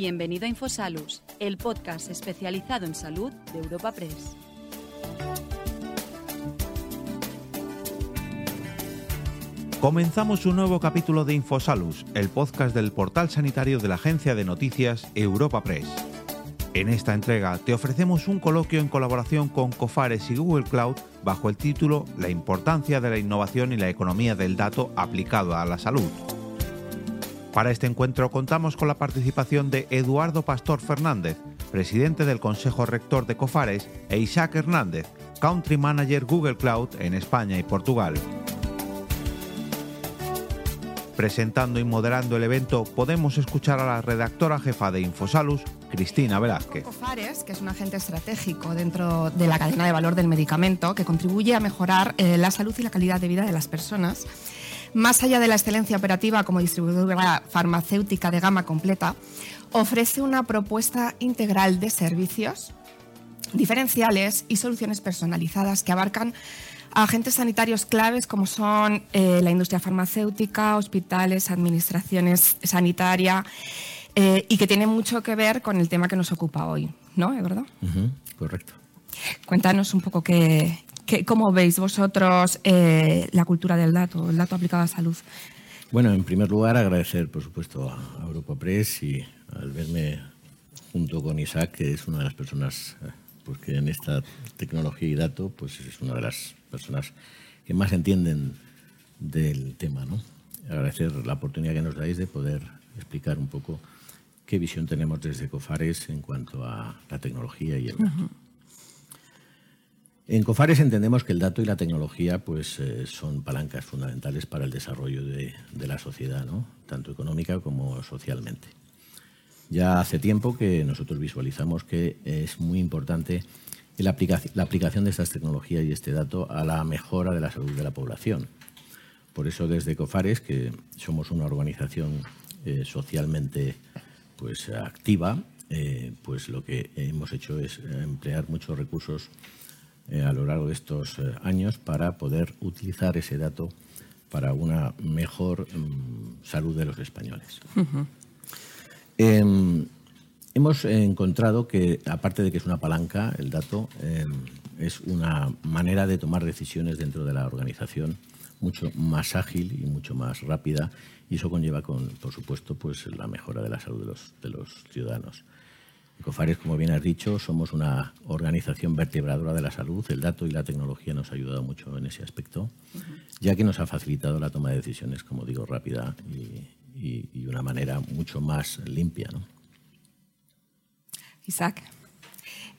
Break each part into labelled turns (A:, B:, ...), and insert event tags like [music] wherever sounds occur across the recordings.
A: Bienvenido a Infosalus, el podcast especializado en salud de Europa Press.
B: Comenzamos un nuevo capítulo de Infosalus, el podcast del portal sanitario de la agencia de noticias Europa Press. En esta entrega te ofrecemos un coloquio en colaboración con Cofares y Google Cloud bajo el título La importancia de la innovación y la economía del dato aplicado a la salud. Para este encuentro contamos con la participación de Eduardo Pastor Fernández, presidente del Consejo Rector de Cofares, e Isaac Hernández, Country Manager Google Cloud en España y Portugal. Presentando y moderando el evento podemos escuchar a la redactora jefa de Infosalus, Cristina Velázquez.
C: Cofares, que es un agente estratégico dentro de la cadena de valor del medicamento, que contribuye a mejorar eh, la salud y la calidad de vida de las personas. Más allá de la excelencia operativa como distribuidora farmacéutica de gama completa, ofrece una propuesta integral de servicios diferenciales y soluciones personalizadas que abarcan a agentes sanitarios claves como son eh, la industria farmacéutica, hospitales, administraciones sanitaria eh, y que tienen mucho que ver con el tema que nos ocupa hoy, ¿no? ¿Es verdad?
D: correcto.
C: Cuéntanos un poco qué, cómo veis vosotros eh, la cultura del dato, el dato aplicado a salud.
D: Bueno, en primer lugar agradecer, por supuesto, a Europa Press y al verme junto con Isaac, que es una de las personas pues, que en esta tecnología y dato pues es una de las personas que más entienden del tema. ¿no? Agradecer la oportunidad que nos dais de poder explicar un poco qué visión tenemos desde COFARES en cuanto a la tecnología y el dato. En COFARES entendemos que el dato y la tecnología pues, eh, son palancas fundamentales para el desarrollo de, la sociedad, tanto económica como socialmente. Ya hace tiempo que nosotros visualizamos que es muy importante la aplicación de estas tecnologías y este dato a la mejora de la salud de la población. Por eso desde COFARES, que somos una organización eh, socialmente pues, activa, eh, pues lo que hemos hecho es emplear muchos recursos eh, a lo largo de estos años para poder utilizar ese dato para una mejor mm, salud de los españoles. Em, hemos encontrado que, aparte de que es una palanca, el dato em, es una manera de tomar decisiones dentro de la organización mucho más ágil y mucho más rápida y eso conlleva, con, por supuesto, pues la mejora de la salud de los, de los ciudadanos. Ecofares, como bien has dicho, somos una organización vertebradora de la salud. El dato y la tecnología nos ha ayudado mucho en ese aspecto, ya que nos ha facilitado la toma de decisiones, como digo, rápida y, y, una manera mucho más limpia. ¿no?
C: Isaac.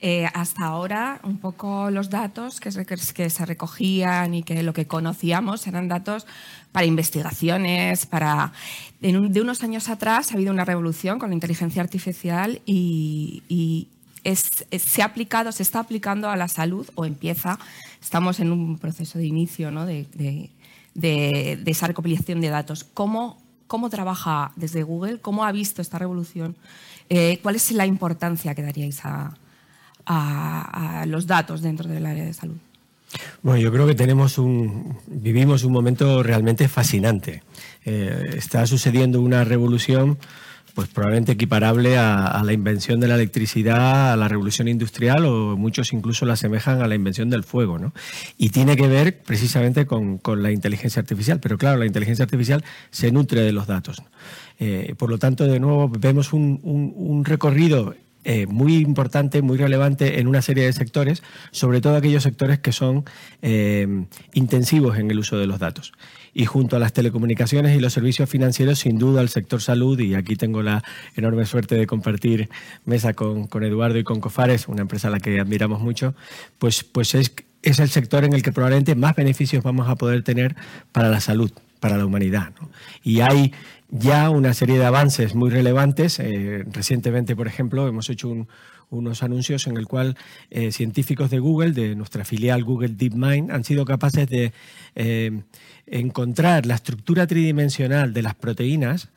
C: Eh, hasta ahora, un poco los datos que se, recogían y que lo que conocíamos eran datos para investigaciones, para... De, unos años atrás ha habido una revolución con la inteligencia artificial y, se ha aplicado, se está aplicando a la salud o empieza, estamos en un proceso de inicio ¿no? de, de, esa recopilación de datos. ¿Cómo ¿Cómo trabaja desde Google? ¿Cómo ha visto esta revolución? Eh, ¿Cuál es la importancia que daríais a, los datos dentro del área de salud?
E: Bueno, yo creo que tenemos un, vivimos un momento realmente fascinante. Eh, está sucediendo una revolución pues probablemente equiparable a, la invención de la electricidad, a la revolución industrial o muchos incluso la asemejan a la invención del fuego. ¿no? Y tiene que ver precisamente con, la inteligencia artificial, pero claro, la inteligencia artificial se nutre de los datos. Eh, por lo tanto, de nuevo, vemos un, recorrido eh, muy importante, muy relevante en una serie de sectores, sobre todo aquellos sectores que son eh, intensivos en el uso de los datos y junto a las telecomunicaciones y los servicios financieros, sin duda el sector salud, y aquí tengo la enorme suerte de compartir mesa con, Eduardo y con Cofares, una empresa a la que admiramos mucho, pues, pues es, es el sector en el que probablemente más beneficios vamos a poder tener para la salud, para la humanidad. Y hay ya una serie de avances muy relevantes. Eh, recientemente, por ejemplo, hemos hecho unos anuncios en el cual eh, científicos de Google, de nuestra filial Google DeepMind, han sido capaces de eh, encontrar la estructura tridimensional de las proteínas,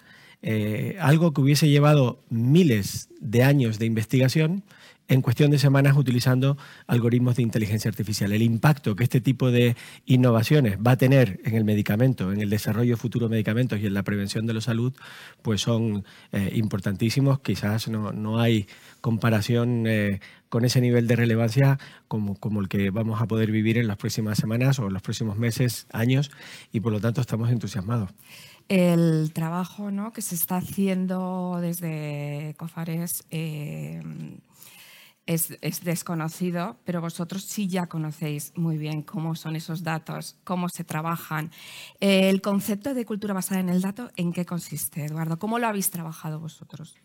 E: algo que hubiese llevado miles de años de investigación, en cuestión de semanas utilizando algoritmos de inteligencia artificial. El impacto que este tipo de innovaciones va a tener en el medicamento, en el desarrollo de futuros medicamentos y en la prevención de la salud, pues son eh, importantísimos. Quizás no, hay comparación eh, con ese nivel de relevancia como, como, el que vamos a poder vivir en las próximas semanas o en los próximos meses, años, y por lo tanto estamos entusiasmados
C: el trabajo ¿no? que se está haciendo desde COFARES eh, es, desconocido, pero vosotros sí ya conocéis muy bien cómo son esos datos, cómo se trabajan. El concepto de cultura basada en el dato, ¿en qué consiste, Eduardo? ¿Cómo lo habéis trabajado vosotros?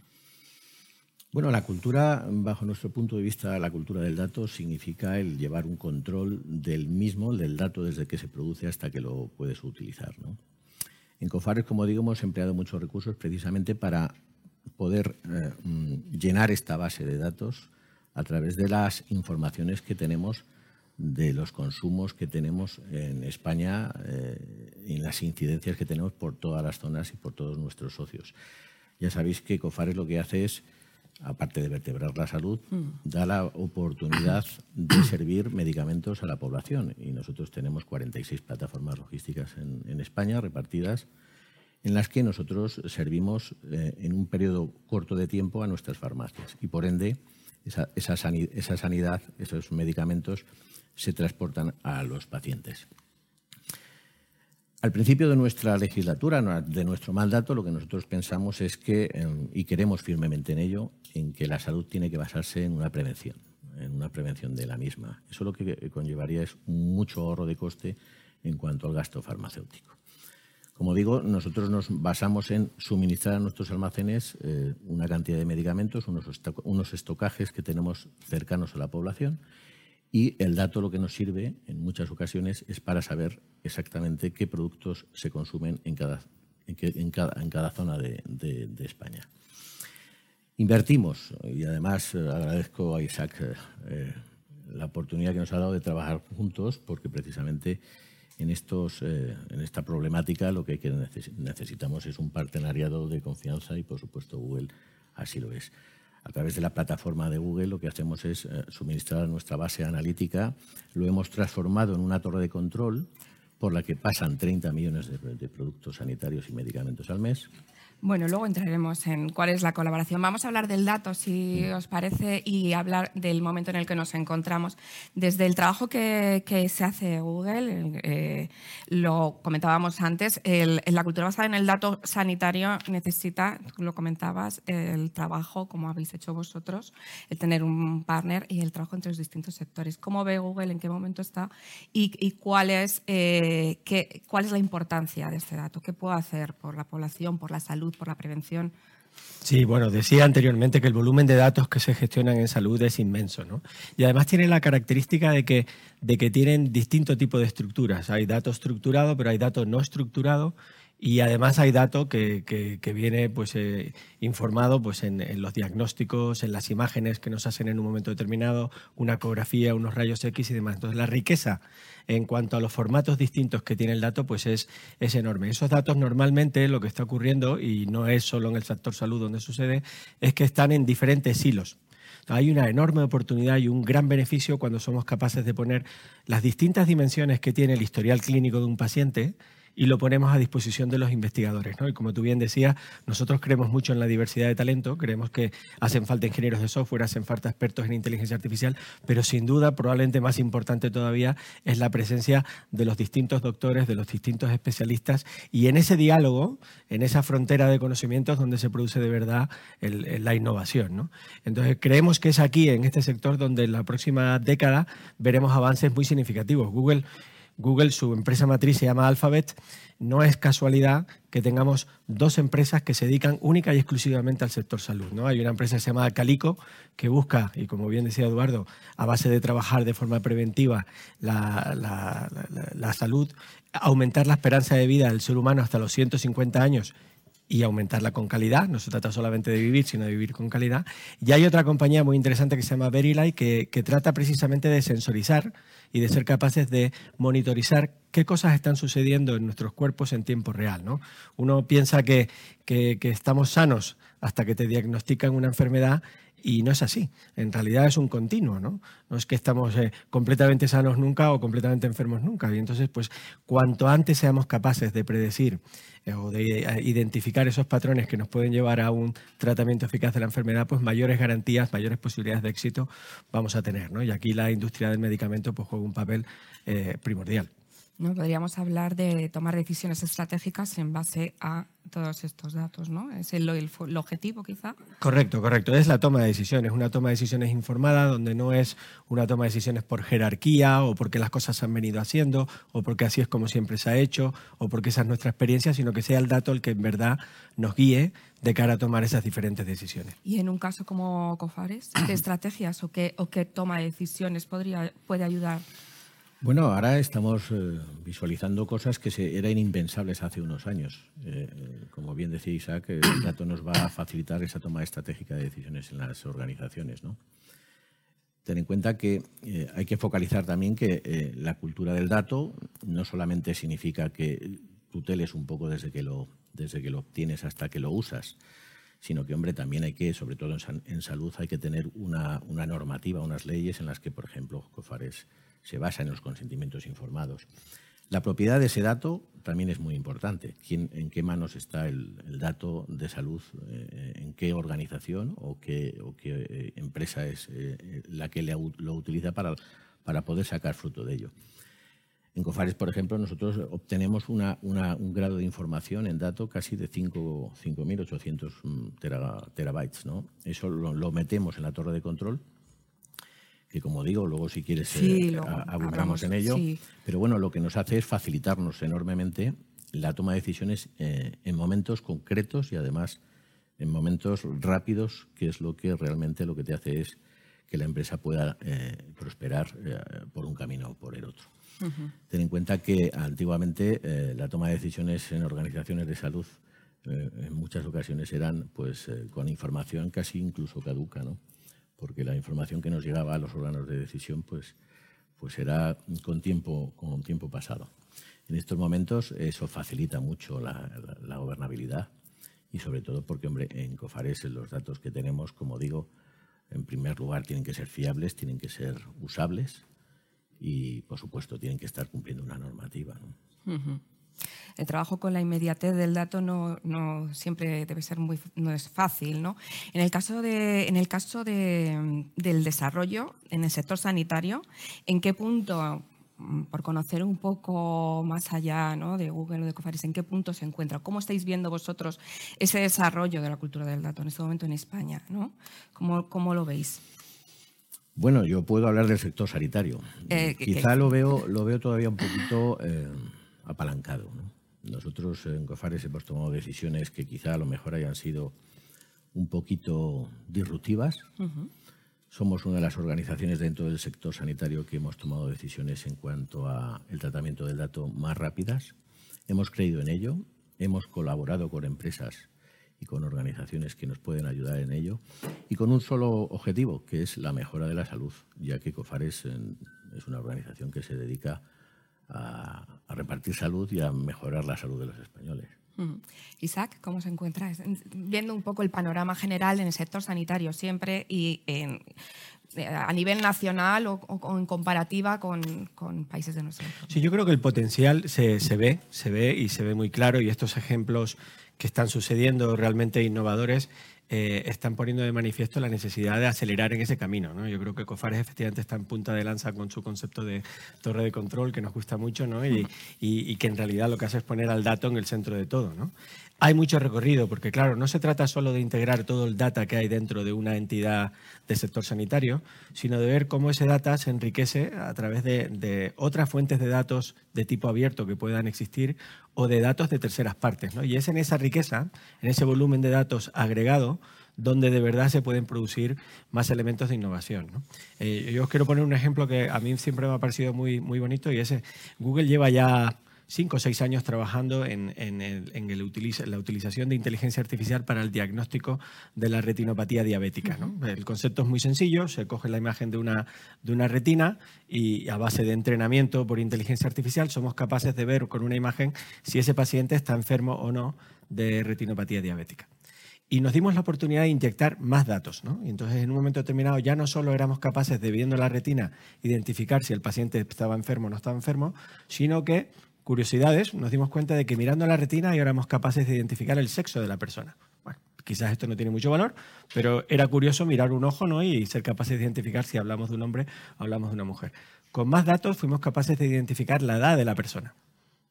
D: Bueno, la cultura, bajo nuestro punto de vista, la cultura del dato significa el llevar un control del mismo, del dato desde que se produce hasta que lo puedes utilizar. En COFARES, como digo, hemos empleado muchos recursos precisamente para poder eh, mm, llenar esta base de datos a través de las informaciones que tenemos de los consumos que tenemos en España eh, y en las incidencias que tenemos por todas las zonas y por todos nuestros socios. Ya sabéis que COFARES lo que hace es aparte de vertebrar la salud, mm. da la oportunidad de servir medicamentos a la población. Y nosotros tenemos 46 plataformas logísticas en, España repartidas en las que nosotros servimos eh, en un periodo corto de tiempo a nuestras farmacias. Y por ende, esa, esa sanidad, esos medicamentos, se transportan a los pacientes. Al principio de nuestra legislatura, de nuestro mandato, lo que nosotros pensamos es que, em, y queremos firmemente en ello, en que la salud tiene que basarse en una prevención, en una prevención de la misma. Eso lo que conllevaría es mucho ahorro de coste en cuanto al gasto farmacéutico. Como digo, nosotros nos basamos en suministrar a nuestros almacenes eh, una cantidad de medicamentos, unos, estocajes que tenemos cercanos a la población y el dato lo que nos sirve en muchas ocasiones es para saber exactamente qué productos se consumen en cada, cada, en cada zona de, España. Invertimos y además eh, agradezco a Isaac eh, la oportunidad que nos ha dado de trabajar juntos porque precisamente en, estos, en esta problemática lo que necesitamos es un partenariado de confianza y por supuesto Google así lo es. A través de la plataforma de Google lo que hacemos es eh, suministrar nuestra base analítica, lo hemos transformado en una torre de control por la que pasan 30 millones de productos sanitarios y medicamentos al mes
C: bueno, luego entraremos en cuál es la colaboración. Vamos a hablar del dato, si os parece, y hablar del momento en el que nos encontramos. Desde el trabajo que, se hace Google, eh, lo comentábamos antes, la cultura basada en el dato sanitario necesita, lo comentabas, el trabajo, como habéis hecho vosotros, el tener un partner y el trabajo entre los distintos sectores. ¿Cómo ve Google? ¿En qué momento está? ¿Y, cuál, es, eh, qué, cuál es la importancia de este dato? ¿Qué puedo hacer por la población, por la salud? Por la prevención.
E: Sí, bueno, decía anteriormente que el volumen de datos que se gestionan en salud es inmenso, ¿no? Y además tiene la característica de que, de que tienen distinto tipo de estructuras. Hay datos estructurados, pero hay datos no estructurados y además hay datos que, que, viene pues, eh, informado pues, en, en, los diagnósticos, en las imágenes que nos hacen en un momento determinado, una ecografía, unos rayos X y demás. Entonces, la riqueza en cuanto a los formatos distintos que tiene el dato pues es, es enorme. Esos datos normalmente lo que está ocurriendo, y no es solo en el sector salud donde sucede, es que están en diferentes hilos. Hay una enorme oportunidad y un gran beneficio cuando somos capaces de poner las distintas dimensiones que tiene el historial clínico de un paciente y lo ponemos a disposición de los investigadores. ¿no? Y como tú bien decías, nosotros creemos mucho en la diversidad de talento, creemos que hacen falta ingenieros de software, hacen falta expertos en inteligencia artificial, pero sin duda, probablemente más importante todavía, es la presencia de los distintos doctores, de los distintos especialistas y en ese diálogo, en esa frontera de conocimientos donde se produce de verdad la innovación. ¿no? Entonces, creemos que es aquí, en este sector, donde en la próxima década veremos avances muy significativos. Google Google, su empresa matriz se llama Alphabet. No es casualidad que tengamos dos empresas que se dedican única y exclusivamente al sector salud. ¿no? Hay una empresa que se llama Calico, que busca, y como bien decía Eduardo, a base de trabajar de forma preventiva la, la salud, aumentar la esperanza de vida del ser humano hasta los 150 años y aumentarla con calidad. No se trata solamente de vivir, sino de vivir con calidad. Y hay otra compañía muy interesante que se llama Verilay que, que trata precisamente de sensorizar y de ser capaces de monitorizar qué cosas están sucediendo en nuestros cuerpos en tiempo real. ¿no? Uno piensa que, que, que estamos sanos hasta que te diagnostican una enfermedad Y no es así. En realidad es un continuo, ¿no? No es que estamos eh, completamente sanos nunca o completamente enfermos nunca. Y entonces, pues, cuanto antes seamos capaces de predecir eh, o de eh, identificar esos patrones que nos pueden llevar a un tratamiento eficaz de la enfermedad, pues mayores garantías, mayores posibilidades de éxito vamos a tener, ¿no? Y aquí la industria del medicamento pues, juega un papel primordial.
C: ¿No? Podríamos hablar de tomar decisiones estratégicas en base a todos estos datos, ¿no? ¿Es el, el, objetivo quizá?
E: Correcto, correcto. Es la toma de decisiones, una toma de decisiones informada donde no es una toma de decisiones por jerarquía o porque las cosas se han venido haciendo o porque así es como siempre se ha hecho o porque esa es nuestra experiencia, sino que sea el dato el que en verdad nos guíe de cara a tomar esas diferentes decisiones.
C: Y en un caso como COFARES, ¿qué estrategias o qué, o qué toma de decisiones podría, puede ayudar
D: bueno, ahora estamos eh, visualizando cosas que se, eran impensables hace unos años. Eh, eh, como bien decía Isaac, el [coughs] dato nos va a facilitar esa toma estratégica de decisiones en las organizaciones. ¿no? Ten en cuenta que hay que focalizar también que la cultura del dato no solamente significa que tuteles un poco desde que lo, desde que lo obtienes hasta que lo usas, sino que, hombre, también hay que, sobre todo en, en salud, hay que tener una, una normativa, unas leyes en las que, por ejemplo, COFARES se basa en los consentimientos informados. La propiedad de ese dato también es muy importante. ¿En qué manos está el, dato de salud? Eh, ¿En qué organización o qué, eh, empresa es eh, la que lo utiliza para, poder sacar fruto de ello? En Cofares, por ejemplo, nosotros obtenemos un grado de información en dato casi de 5.800 mm, terabytes. Eso lo metemos en la torre de control que como digo, luego si quieres
C: sí,
D: eh, abundamos en ello. Pero bueno, lo que nos hace es facilitarnos enormemente la toma de decisiones eh, en momentos concretos y además en momentos rápidos, que es lo que realmente lo que te hace es que la empresa pueda eh, prosperar por un camino o por el otro. Ten en cuenta que antiguamente la toma de decisiones en organizaciones de salud en muchas ocasiones eran pues con información casi incluso caduca, ¿no? Porque la información que nos llegaba a los órganos de decisión pues, pues era con tiempo, con tiempo pasado. En estos momentos eso facilita mucho la, gobernabilidad y sobre todo porque, hombre, en COFARES los datos que tenemos, como digo, en primer lugar tienen que ser fiables, tienen que ser usables y, por supuesto, tienen que estar cumpliendo una normativa. ¿no?
C: El trabajo con la inmediatez del dato no, siempre debe ser muy no es fácil, ¿no? En el caso de en el caso del desarrollo en el sector sanitario, ¿en qué punto por conocer un poco más allá ¿no? de Google o de Cofaris, ¿en qué punto se encuentra? ¿Cómo estáis viendo vosotros ese desarrollo de la cultura del dato en este momento en España? ¿no? ¿Cómo, lo veis?
D: Bueno, yo puedo hablar del sector sanitario. Eh, Quizá lo veo, lo veo todavía un poquito eh, apalancado. Nosotros en COFARES hemos tomado decisiones que quizá a lo mejor hayan sido un poquito disruptivas. Somos una de las organizaciones dentro del sector sanitario que hemos tomado decisiones en cuanto al tratamiento del dato más rápidas. Hemos creído en ello, hemos colaborado con empresas y con organizaciones que nos pueden ayudar en ello y con un solo objetivo, que es la mejora de la salud, ya que COFARES es una organización que se dedica a, repartir salud y a mejorar la salud de los españoles.
C: Isaac, ¿cómo se encuentra? Viendo un poco el panorama general en el sector sanitario siempre y eh, a nivel nacional o, en comparativa con, países de nuestro entorno.
E: Sí, yo creo que el potencial se, se, ve, se ve y se ve muy claro y estos ejemplos que están sucediendo realmente innovadores eh, están poniendo de manifiesto la necesidad de acelerar en ese camino. ¿no? Yo creo que Cofares efectivamente está en punta de lanza con su concepto de torre de control, que nos gusta mucho, ¿no? y, y, y, que en realidad lo que hace es poner al dato en el centro de todo. ¿no? Hay mucho recorrido, porque claro, no se trata solo de integrar todo el data que hay dentro de una entidad del sector sanitario, sino de ver cómo ese data se enriquece a través de, otras fuentes de datos de tipo abierto que puedan existir o de datos de terceras partes. ¿no? Y es en esa riqueza, en ese volumen de datos agregado, donde de verdad se pueden producir más elementos de innovación. Eh, yo os quiero poner un ejemplo que a mí siempre me ha parecido muy, muy bonito y es Google lleva ya cinco o seis años trabajando en, la utilización de inteligencia artificial para el diagnóstico de la retinopatía diabética. El concepto es muy sencillo, se coge la imagen de una, de una retina y a base de entrenamiento por inteligencia artificial somos capaces de ver con una imagen si ese paciente está enfermo o no de retinopatía diabética. y nos dimos la oportunidad de inyectar más datos. ¿no? Y entonces, en un momento determinado, ya no solo éramos capaces de, viendo la retina, identificar si el paciente estaba enfermo o no estaba enfermo, sino que, curiosidades, nos dimos cuenta de que mirando la retina ya éramos capaces de identificar el sexo de la persona. Bueno, quizás esto no tiene mucho valor, pero era curioso mirar un ojo ¿no? y ser capaces de identificar si hablamos de un hombre o hablamos de una mujer. Con más datos fuimos capaces de identificar la edad de la persona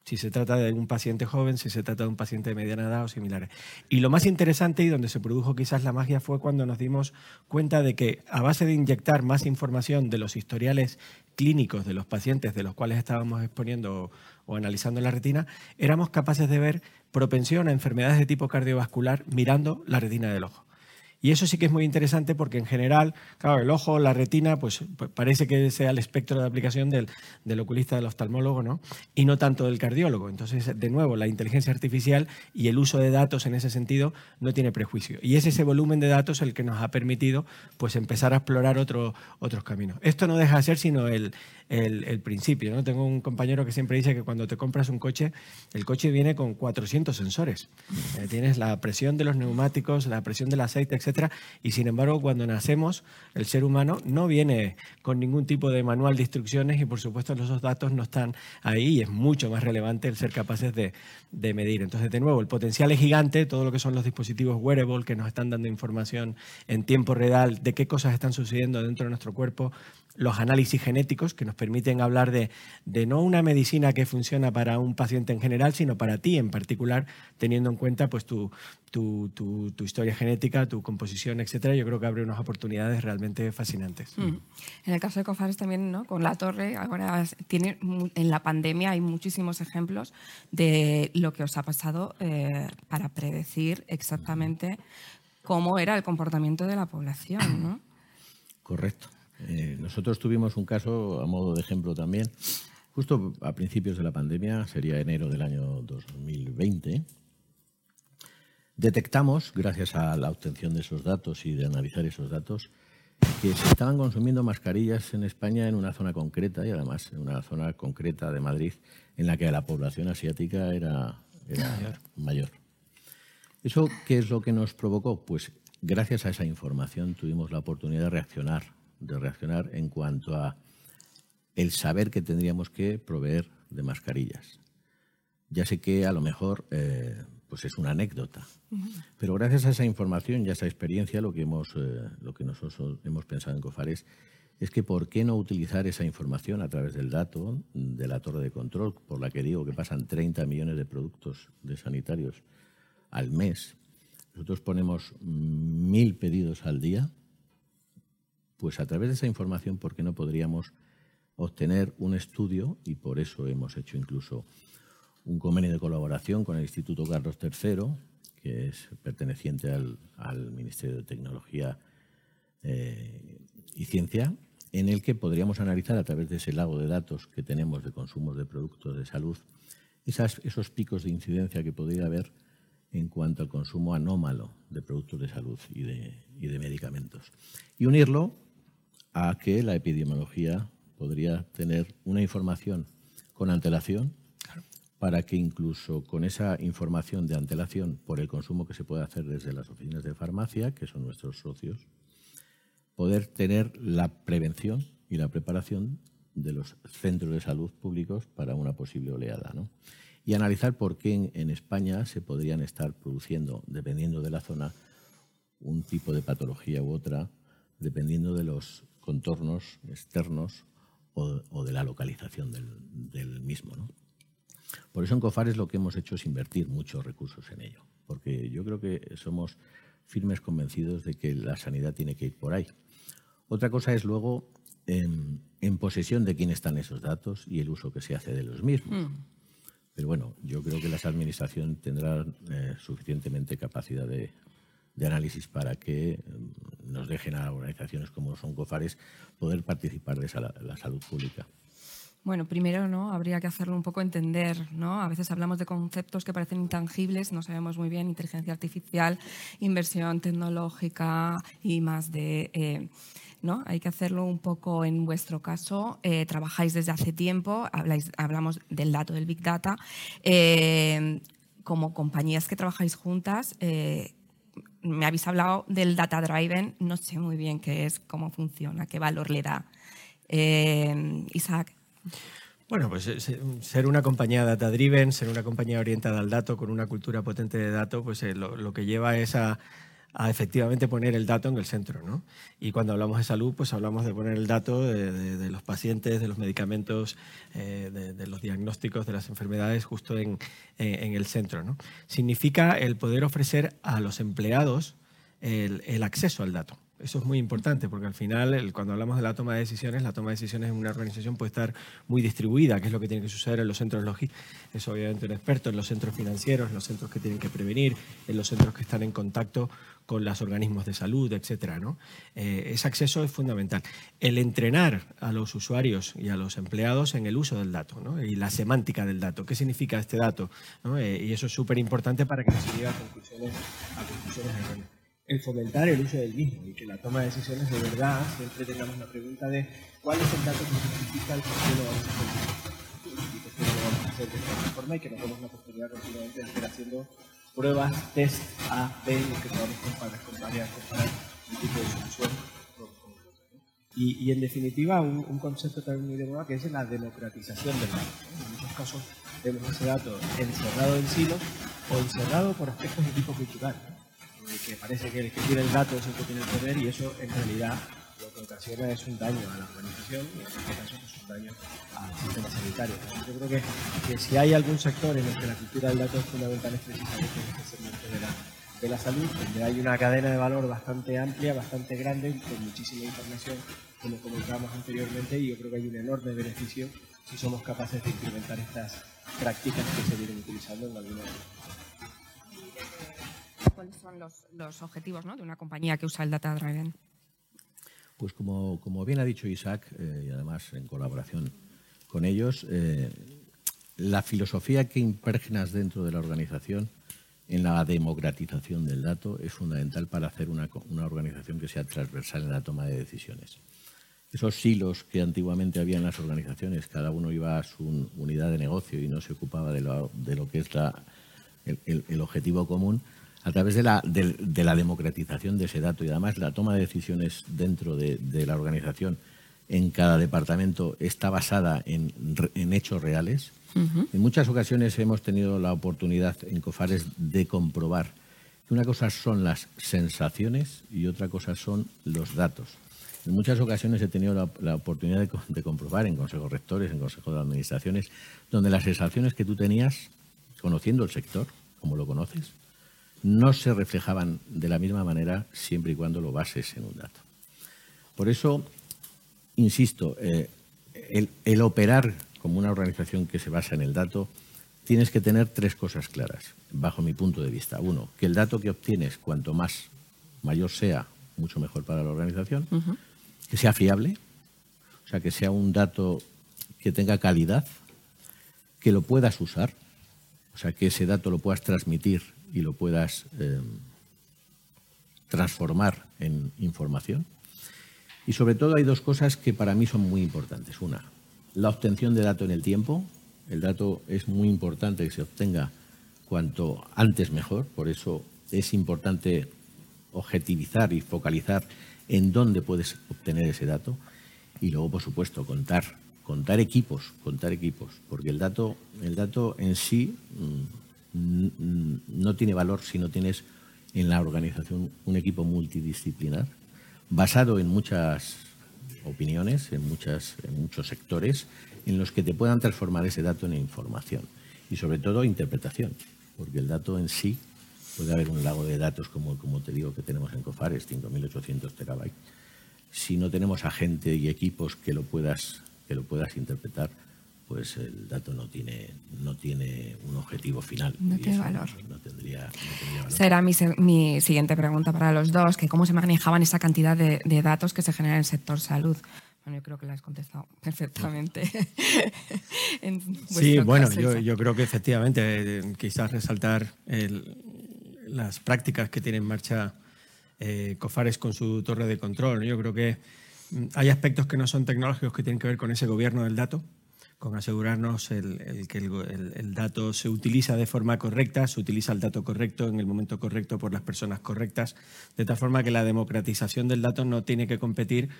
E: si se trata de un paciente joven, si se trata de un paciente de mediana edad o similares. Y lo más interesante y donde se produjo quizás la magia fue cuando nos dimos cuenta de que a base de inyectar más información de los historiales clínicos de los pacientes de los cuales estábamos exponiendo o, analizando la retina, éramos capaces de ver propensión a enfermedades de tipo cardiovascular mirando la retina del ojo. Y eso sí que es muy interesante porque en general, claro, el ojo, la retina, pues, pues parece que sea el espectro de aplicación del, del, oculista, del oftalmólogo, ¿no? Y no tanto del cardiólogo. Entonces, de nuevo, la inteligencia artificial y el uso de datos en ese sentido no tiene prejuicio. Y es ese volumen de datos el que nos ha permitido pues, empezar a explorar otro, otros caminos. Esto no deja de ser sino el, el, principio. ¿no? Tengo un compañero que siempre dice que cuando te compras un coche, el coche viene con 400 sensores. Eh, tienes la presión de los neumáticos, la presión del aceite, y sin embargo, cuando nacemos, el ser humano no viene con ningún tipo de manual de instrucciones y por supuesto esos datos no están ahí y es mucho más relevante el ser capaces de, de medir. Entonces, de nuevo, el potencial es gigante, todo lo que son los dispositivos wearable que nos están dando información en tiempo real de qué cosas están sucediendo dentro de nuestro cuerpo, los análisis genéticos que nos permiten hablar de, de, no una medicina que funciona para un paciente en general, sino para ti en particular, teniendo en cuenta pues, tu, tu, tu, tu historia genética, tu composición, etcétera. Yo creo que abre unas oportunidades realmente fascinantes.
C: Mm. En el caso de Cofares también, ¿no? con la torre, ahora tiene, en la pandemia hay muchísimos ejemplos de lo que os ha pasado eh, para predecir exactamente cómo era el comportamiento de la población. ¿no?
D: Correcto. Eh, nosotros tuvimos un caso, a modo de ejemplo también, justo a principios de la pandemia, sería enero del año 2020. Detectamos, gracias a la obtención de esos datos y de analizar esos datos, que se estaban consumiendo mascarillas en España en una zona concreta y además en una zona concreta de Madrid en la que la población asiática era, era mayor. ¿Eso qué es lo que nos provocó? Pues gracias a esa información tuvimos la oportunidad de reaccionar de reaccionar en cuanto a el saber que tendríamos que proveer de mascarillas. Ya sé que a lo mejor eh, pues es una anécdota, pero gracias a esa información y a esa experiencia lo que, hemos, eh, lo que nosotros hemos pensado en COFARES es que por qué no utilizar esa información a través del dato de la torre de control, por la que digo que pasan 30 millones de productos de sanitarios al mes. Nosotros ponemos mil pedidos al día pues a través de esa información, ¿por qué no podríamos obtener un estudio? Y por eso hemos hecho incluso un convenio de colaboración con el Instituto Carlos III, que es perteneciente al, Ministerio de Tecnología eh, y Ciencia, en el que podríamos analizar a través de ese lago de datos que tenemos de consumos de productos de salud esos picos de incidencia que podría haber en cuanto al consumo anómalo de productos de salud y de, y de medicamentos. Y unirlo a que la epidemiología podría tener una información con antelación para que incluso con esa información de antelación por el consumo que se puede hacer desde las oficinas de farmacia, que son nuestros socios, poder tener la prevención y la preparación de los centros de salud públicos para una posible oleada. Y analizar por qué en España se podrían estar produciendo, dependiendo de la zona, un tipo de patología u otra, dependiendo de los contornos externos o, de la localización del, mismo. Por eso en COFARES lo que hemos hecho es invertir muchos recursos en ello, porque yo creo que somos firmes convencidos de que la sanidad tiene que ir por ahí. Otra cosa es luego en, posesión de quién están esos datos y el uso que se hace de los mismos. Mm. Pero bueno, yo creo que las administraciones tendrán eh, suficientemente capacidad de de análisis para que mm, nos dejen a organizaciones como son COFARES poder participar de la salud pública.
C: Bueno, primero ¿no? habría que hacerlo un poco entender. ¿no? A veces hablamos de conceptos que parecen intangibles, no sabemos muy bien, inteligencia artificial, inversión tecnológica y más de... Eh, ¿no? Hay que hacerlo un poco en vuestro caso. Eh, trabajáis desde hace tiempo, hablamos del dato del Big Data. Eh, como compañías que trabajáis juntas, me habéis hablado del data driven, no sé muy bien qué es, cómo funciona, qué valor le da. Eh, Isaac.
E: Bueno, pues eh, ser una compañía data driven, ser una compañía orientada al dato, con una cultura potente de datos, pues eh, lo, que lleva es a, efectivamente poner el dato en el centro. ¿no? Y cuando hablamos de salud, pues hablamos de poner el dato de, los pacientes, de los medicamentos, de, los diagnósticos de las enfermedades justo en, el centro. ¿no? Significa el poder ofrecer a los empleados el acceso al dato. Eso es muy importante porque al final, cuando hablamos de la toma de decisiones, la toma de decisiones en una organización puede estar muy distribuida, que es lo que tiene que suceder en los centros logísticos. Es obviamente un experto en los centros financieros, en los centros que tienen que prevenir, en los centros que están en contacto con los organismos de salud, etc. ¿no? Eh, ese acceso es fundamental. El entrenar a los usuarios y a los empleados en el uso del dato ¿no? y la semántica del dato. ¿Qué significa este dato? Eh, y eso es súper importante para que se llegue a conclusiones, a conclusiones el fomentar el uso del mismo y que la toma de decisiones de verdad siempre tengamos la pregunta de cuál es el dato que justifica el por qué lo vamos a hacer y por qué lo vamos a hacer de esta forma y que nos demos la oportunidad continuamente de estar haciendo pruebas, test A, B, lo que podamos comparar, comparar, comparar un tipo de solución y, y, en definitiva, un, un, concepto también muy de moda que es la democratización del dato. En muchos casos vemos ese dato encerrado en silos o encerrado por aspectos de tipo cultural que parece que el que tiene el dato es el que tiene el poder y eso en realidad que ocasiona es un daño a la organización y en este caso es un daño al sistema sanitario. yo creo que, que, si hay algún sector en el que la cultura del dato es fundamental es precisamente en este de la, de la salud, donde hay una cadena de valor bastante amplia, bastante grande, con muchísima información, como comentábamos anteriormente, y yo creo que hay un enorme beneficio si somos capaces de implementar estas prácticas que se vienen utilizando en algunos
C: cuáles son los, objetivos de una compañía que usa el Data Driven.
D: Pues como, bien ha dicho Isaac, eh, y además en colaboración con ellos, eh, la filosofía que impregnas dentro de la organización en la democratización del dato es fundamental para hacer una, organización que sea transversal en la toma de decisiones. Esos silos que antiguamente había en las organizaciones, cada uno iba a su unidad de negocio y no se ocupaba de lo, que es el objetivo común, a través de la, de, la, democratización de ese dato y además la toma de decisiones dentro de, la organización en cada departamento está basada en, hechos reales. En muchas ocasiones hemos tenido la oportunidad en COFARES de comprobar que una cosa son las sensaciones y otra cosa son los datos. En muchas ocasiones he tenido la, oportunidad de, de, comprobar en consejos rectores, en consejos de administraciones, donde las sensaciones que tú tenías, conociendo el sector, como lo conoces, no se reflejaban de la misma manera siempre y cuando lo bases en un dato. Por eso, insisto, eh, el, operar como una organización que se basa en el dato, tienes que tener tres cosas claras, bajo mi punto de vista. Uno, que el dato que obtienes, cuanto más mayor sea, mucho mejor para la organización, que sea fiable, o sea, que sea un dato que tenga calidad, que lo puedas usar, o sea, que ese dato lo puedas transmitir y lo puedas eh, transformar en información. Y sobre todo hay dos cosas que para mí son muy importantes. Una, la obtención de dato en el tiempo. El dato es muy importante que se obtenga cuanto antes mejor, por eso es importante objetivizar y focalizar en dónde puedes obtener ese dato. Y luego, por supuesto, contar, contar equipos, contar equipos, porque el dato, el dato en sí mm, no tiene valor si no tienes en la organización un equipo multidisciplinar. Basado en muchas opiniones, en, muchas, en muchos sectores, en los que te puedan transformar ese dato en información. Y sobre todo interpretación, porque el dato en sí puede haber un lago de datos como, como te digo que tenemos en Cofares, 5.800 terabytes. Si no tenemos a gente y equipos que lo puedas, que lo puedas interpretar, pues el dato no tiene, no tiene un objetivo final.
C: No tiene valor. No, tendría, valor. Será mi, mi, siguiente pregunta para los dos, que cómo se manejaban esa cantidad de, datos que se generan en el sector salud. Bueno, yo creo que la has contestado [laughs] perfectamente.
E: sí, bueno, yo, yo, creo que efectivamente eh, quizás resaltar las prácticas que tiene en marcha eh, COFARES con su torre de control. Yo creo que mm, hay aspectos que no son tecnológicos que tienen que ver con ese gobierno del dato, con asegurarnos el, que el, dato se utiliza de forma correcta, se utiliza el dato correcto en el momento correcto por las personas correctas, de tal forma que la democratización del dato no tiene que competir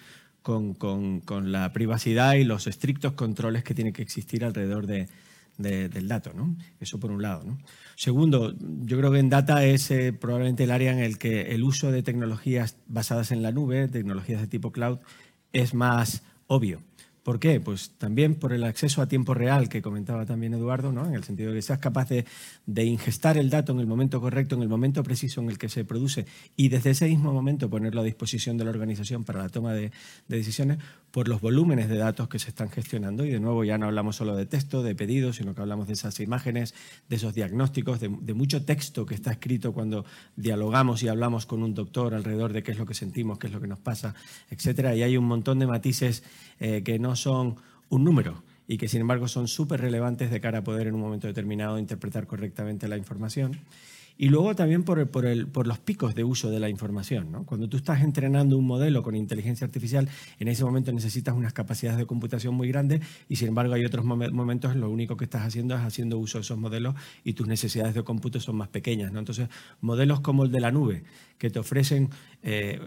E: con, la privacidad y los estrictos controles que tienen que existir alrededor de, del dato. ¿no? Eso por un lado. Segundo, yo creo que en data es eh, probablemente el área en el que el uso de tecnologías basadas en la nube, tecnologías de tipo cloud, es más obvio. ¿Por qué? Pues también por el acceso a tiempo real que comentaba también Eduardo, ¿no? en el sentido de que seas capaz de, de, ingestar el dato en el momento correcto, en el momento preciso en el que se produce y desde ese mismo momento ponerlo a disposición de la organización para la toma de, de decisiones por los volúmenes de datos que se están gestionando. Y de nuevo ya no hablamos solo de texto, de pedidos, sino que hablamos de esas imágenes, de esos diagnósticos, de, mucho texto que está escrito cuando dialogamos y hablamos con un doctor alrededor de qué es lo que sentimos, qué es lo que nos pasa, etcétera. Y hay un montón de matices eh, que no son un número y que sin embargo son súper relevantes de cara a poder en un momento determinado interpretar correctamente la información. Y luego también por, por, el, por, los picos de uso de la información. ¿no? Cuando tú estás entrenando un modelo con inteligencia artificial, en ese momento necesitas unas capacidades de computación muy grandes y sin embargo hay otros momentos en lo único que estás haciendo es haciendo uso de esos modelos y tus necesidades de cómputo son más pequeñas. ¿no? Entonces, modelos como el de la nube, que te ofrecen eh,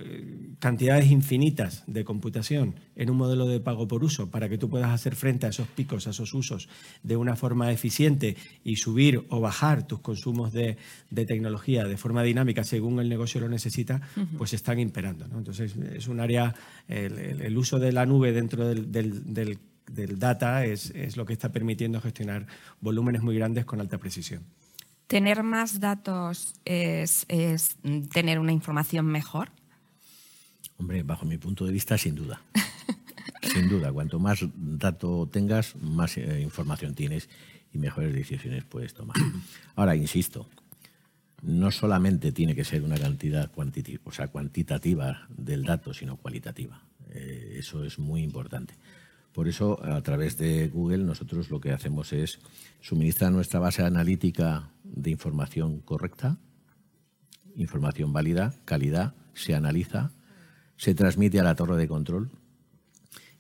E: cantidades infinitas de computación en un modelo de pago por uso para que tú puedas hacer frente a esos picos, a esos usos de una forma eficiente y subir o bajar tus consumos de, tecnología de forma dinámica según el negocio lo necesita, pues están imperando. Entonces es un área, el, uso de la nube dentro del, data es, es lo que está permitiendo gestionar volúmenes muy grandes con alta precisión.
C: ¿Tener más datos es, tener una información mejor?
D: Hombre, bajo mi punto de vista, sin duda. [laughs] sin duda, cuanto más dato tengas, más eh, información tienes y mejores decisiones puedes tomar. [clears throat] Ahora, insisto, no solamente tiene que ser una cantidad o sea, cuantitativa del dato, sino cualitativa. Eh, eso es muy importante. Por eso, a través de Google, nosotros lo que hacemos es suministrar nuestra base analítica de información correcta, información válida, calidad, se analiza, se transmite a la torre de control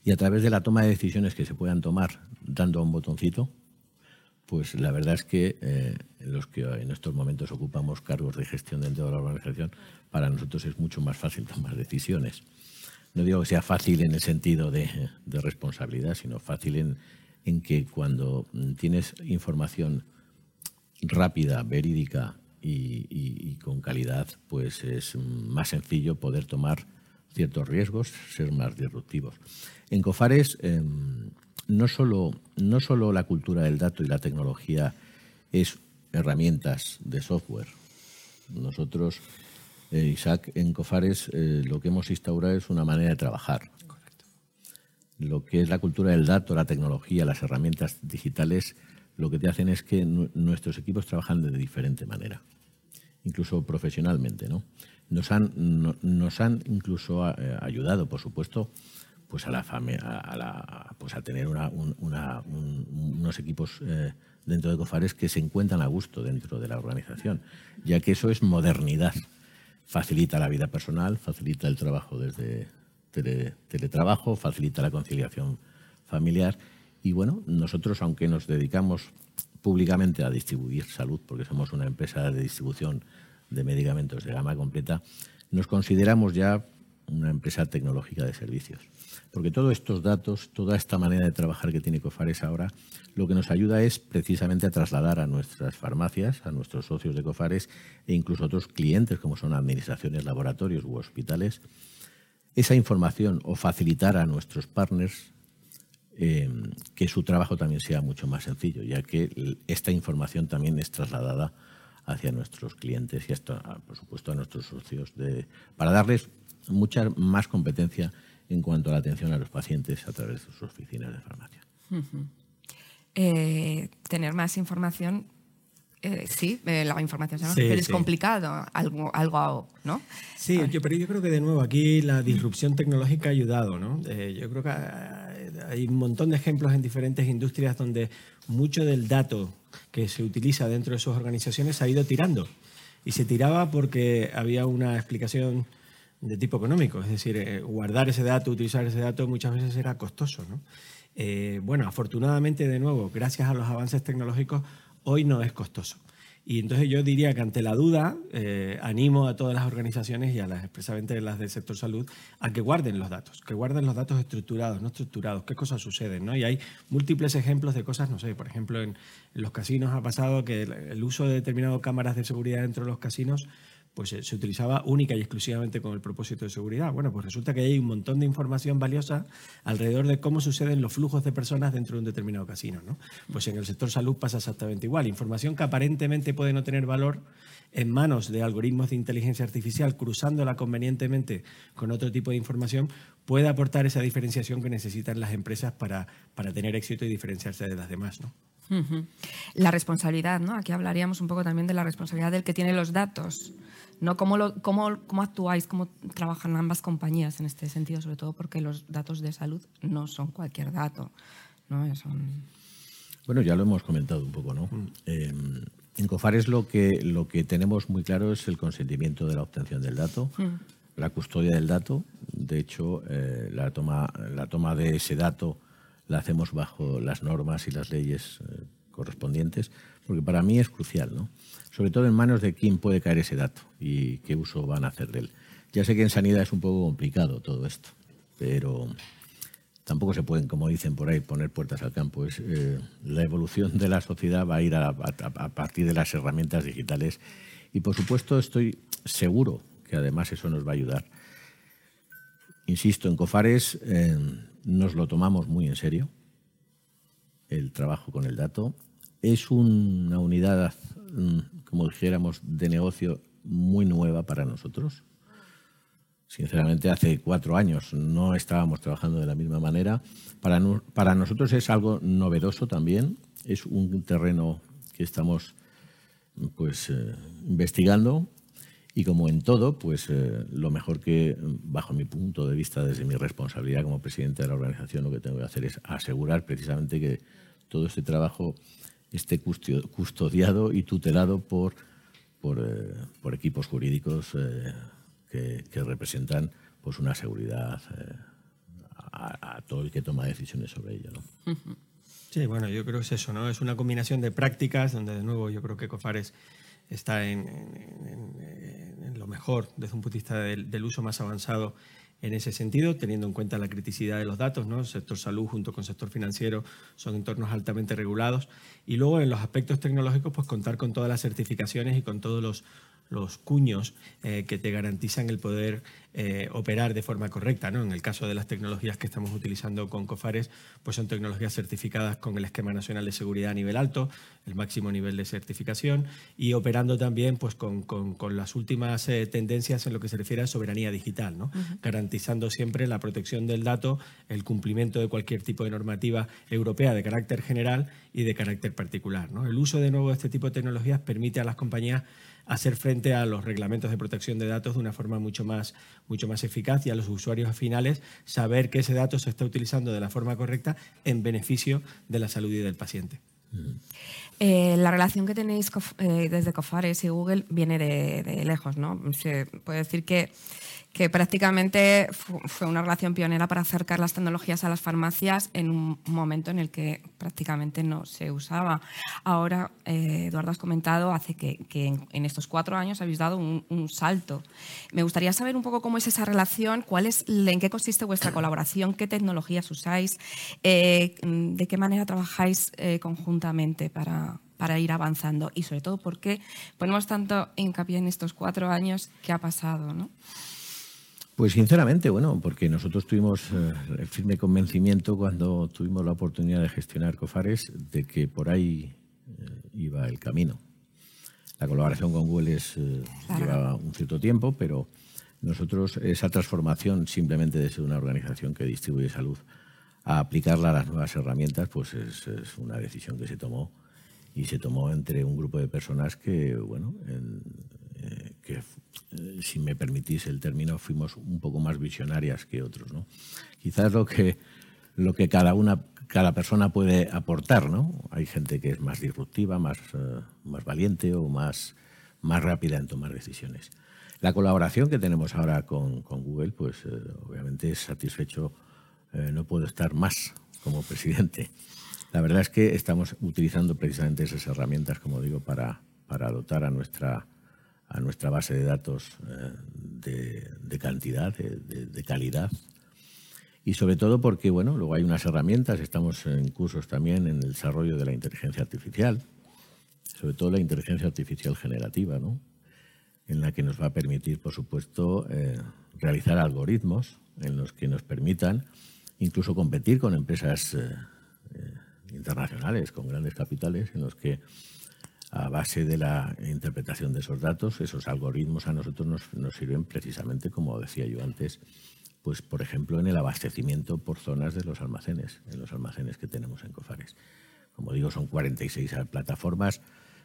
D: y a través de la toma de decisiones que se puedan tomar dando a un botoncito, pues la verdad es que eh, los que en estos momentos ocupamos cargos de gestión dentro de la organización, para nosotros es mucho más fácil [laughs] tomar decisiones. No digo que sea fácil en el sentido de, responsabilidad, sino fácil en, en, que cuando tienes información rápida, verídica y, con calidad, pues es más sencillo poder tomar ciertos riesgos, ser más disruptivos. En COFARES em, no, solo, no solo la cultura del dato y la tecnología es herramientas de software. Nosotros eh, Isaac, en Cofares eh, lo que hemos instaurado es una manera de trabajar. Lo que es la cultura del dato, la tecnología, las herramientas digitales, lo que te hacen es que nuestros equipos trabajan de diferente manera, incluso profesionalmente. ¿no? Nos, han, nos han incluso eh, ayudado, por supuesto, pues a la, a, la pues a tener unos equipos dentro de Cofares que se encuentran a gusto dentro de la organización, ya que eso es modernidad facilita la vida personal, facilita el trabajo desde teletrabajo, facilita la conciliación familiar. Y bueno, nosotros, aunque nos dedicamos públicamente a distribuir salud, porque somos una empresa de distribución de medicamentos de gama completa, nos consideramos ya una empresa tecnológica de servicios. Porque todos estos datos, toda esta manera de trabajar que tiene Cofares ahora, lo que nos ayuda es precisamente a trasladar a nuestras farmacias, a nuestros socios de Cofares e incluso a otros clientes, como son administraciones, laboratorios u hospitales, esa información o facilitar a nuestros partners eh, que su trabajo también sea mucho más sencillo, ya que esta información también es trasladada hacia nuestros clientes y, esto, por supuesto, a nuestros socios, de, para darles mucha más competencia en cuanto a la atención a los pacientes a través de sus oficinas de farmacia.
C: Eh, tener más información, eh, sí, eh, la información pero es complicado, algo, algo, ¿no?
E: Sí, yo, pero yo creo que de nuevo aquí la disrupción tecnológica ha ayudado, ¿no? yo creo que hay un montón de ejemplos en diferentes industrias donde mucho del dato que se utiliza dentro de sus organizaciones ha ido tirando. Y se tiraba porque había una explicación de tipo económico, es decir, eh, guardar ese dato, utilizar ese dato muchas veces era costoso. ¿no? Eh, bueno, afortunadamente, de nuevo, gracias a los avances tecnológicos, hoy no es costoso. Y entonces yo diría que ante la duda, eh, animo a todas las organizaciones y a las expresamente las del sector salud a que guarden los datos, que guarden los datos estructurados, no estructurados, qué cosas suceden. ¿no? Y hay múltiples ejemplos de cosas, no sé, por ejemplo, en, los casinos ha pasado que el, el uso de determinadas cámaras de seguridad dentro de los casinos pues se utilizaba única y exclusivamente con el propósito de seguridad. Bueno, pues resulta que hay un montón de información valiosa alrededor de cómo suceden los flujos de personas dentro de un determinado casino. ¿no? Pues en el sector salud pasa exactamente igual. Información que aparentemente puede no tener valor en manos de algoritmos de inteligencia artificial, cruzándola convenientemente con otro tipo de información, puede aportar esa diferenciación que necesitan las empresas para, para tener éxito y diferenciarse de las demás. ¿no?
C: La responsabilidad, ¿no? Aquí hablaríamos un poco también de la responsabilidad del que tiene los datos, ¿no? ¿Cómo, lo, cómo, cómo actuáis, cómo trabajan ambas compañías en este sentido, sobre todo porque los datos de salud no son cualquier dato, ¿no? Son...
D: Bueno, ya lo hemos comentado un poco, ¿no? Eh, en Cofares lo que, lo que tenemos muy claro es el consentimiento de la obtención del dato, la custodia del dato. De hecho, eh, la, toma, la toma de ese dato la hacemos bajo las normas y las leyes eh, correspondientes, porque para mí es crucial, ¿no? Sobre todo en manos de quién puede caer ese dato y qué uso van a hacer de él. Ya sé que en sanidad es un poco complicado todo esto, pero tampoco se pueden, como dicen por ahí, poner puertas al campo. Eh, la evolución de la sociedad va a ir a, a, a, partir de las herramientas digitales y, por supuesto, estoy seguro que además eso nos va a ayudar. Insisto, en Cofares eh, nos lo tomamos muy en serio, el trabajo con el dato. Es una unidad, mm, como dijéramos, de negocio muy nueva para nosotros. Sinceramente, hace cuatro años no estábamos trabajando de la misma manera. Para, no, para nosotros es algo novedoso también. Es un terreno que estamos pues, eh, investigando y como en todo, pues eh, lo mejor que, bajo mi punto de vista, desde mi responsabilidad como presidente de la organización, lo que tengo que hacer es asegurar precisamente que todo este trabajo esté custodiado y tutelado por, por, eh, equipos jurídicos eh, que, representan pues, una seguridad eh, a, todo el que toma decisiones sobre ello. ¿no? [laughs]
E: Sí, bueno, yo creo que es eso, ¿no? Es una combinación de prácticas donde, de nuevo, yo creo que COFARES está en, lo mejor desde un punto de vista del, uso más avanzado en ese sentido, teniendo en cuenta la criticidad de los datos, ¿no? El sector salud junto con el sector financiero son entornos altamente regulados. Y luego en los aspectos tecnológicos, pues contar con todas las certificaciones y con todos los, los cuños eh, que te garantizan el poder eh, operar de forma correcta. ¿no? En el caso de las tecnologías que estamos utilizando con COFARES, pues son tecnologías certificadas con el Esquema Nacional de Seguridad a nivel alto, el máximo nivel de certificación, y operando también pues, con, con, con las últimas eh, tendencias en lo que se refiere a soberanía digital, ¿no? uh -huh. garantizando siempre la protección del dato, el cumplimiento de cualquier tipo de normativa europea de carácter general y de carácter particular. ¿no? El uso de nuevo de este tipo de tecnologías permite a las compañías hacer frente a los reglamentos de protección de datos de una forma mucho más, mucho más eficaz y a los usuarios finales saber que ese dato se está utilizando de la forma correcta en beneficio de la salud y del paciente.
C: Eh, la relación que tenéis eh, desde Cofares y Google viene de, de, lejos, ¿no? Se puede decir que que prácticamente fue una relación pionera para acercar las tecnologías a las farmacias en un momento en el que prácticamente no se usaba. Ahora, eh, Eduardo, has comentado, hace que, en, estos cuatro años habéis dado un, un, salto. Me gustaría saber un poco cómo es esa relación, cuál es, en qué consiste vuestra colaboración, qué tecnologías usáis, eh, de qué manera trabajáis eh, conjuntamente para, para ir avanzando y sobre todo por qué ponemos tanto hincapié en estos cuatro años que ha pasado, ¿no?
D: Pues sinceramente, bueno, porque nosotros tuvimos eh, el firme convencimiento cuando tuvimos la oportunidad de gestionar COFARES de que por ahí eh, iba el camino. La colaboración con Google es, eh, claro. lleva un cierto tiempo, pero nosotros esa transformación simplemente de ser una organización que distribuye salud a aplicarla a las nuevas herramientas, pues es, es una decisión que se tomó y se tomó entre un grupo de personas que, bueno, en, que, eh, si me permitís el término, fuimos un poco más visionarias que otros. ¿no? Quizás lo que, lo que cada, una, cada persona puede aportar. ¿no? Hay gente que es más disruptiva, más, uh, más valiente o más, más rápida en tomar decisiones. La colaboración que tenemos ahora con, Google, pues eh, obviamente es satisfecho, eh, no puedo estar más como presidente. La verdad es que estamos utilizando precisamente esas herramientas, como digo, para, para dotar a nuestra, a nuestra base de datos de, de, cantidad, de, calidad. Y sobre todo porque, bueno, luego hay unas herramientas, estamos en cursos también en el desarrollo de la inteligencia artificial, sobre todo la inteligencia artificial generativa, ¿no? en la que nos va a permitir, por supuesto, eh, realizar algoritmos en los que nos permitan incluso competir con empresas eh, eh, internacionales, con grandes capitales, en los que a base de la interpretación de esos datos, esos algoritmos a nosotros nos, sirven precisamente, como decía yo antes, pues por ejemplo en el abastecimiento por zonas de los almacenes, en los almacenes que tenemos en Cofares. Como digo, son 46 plataformas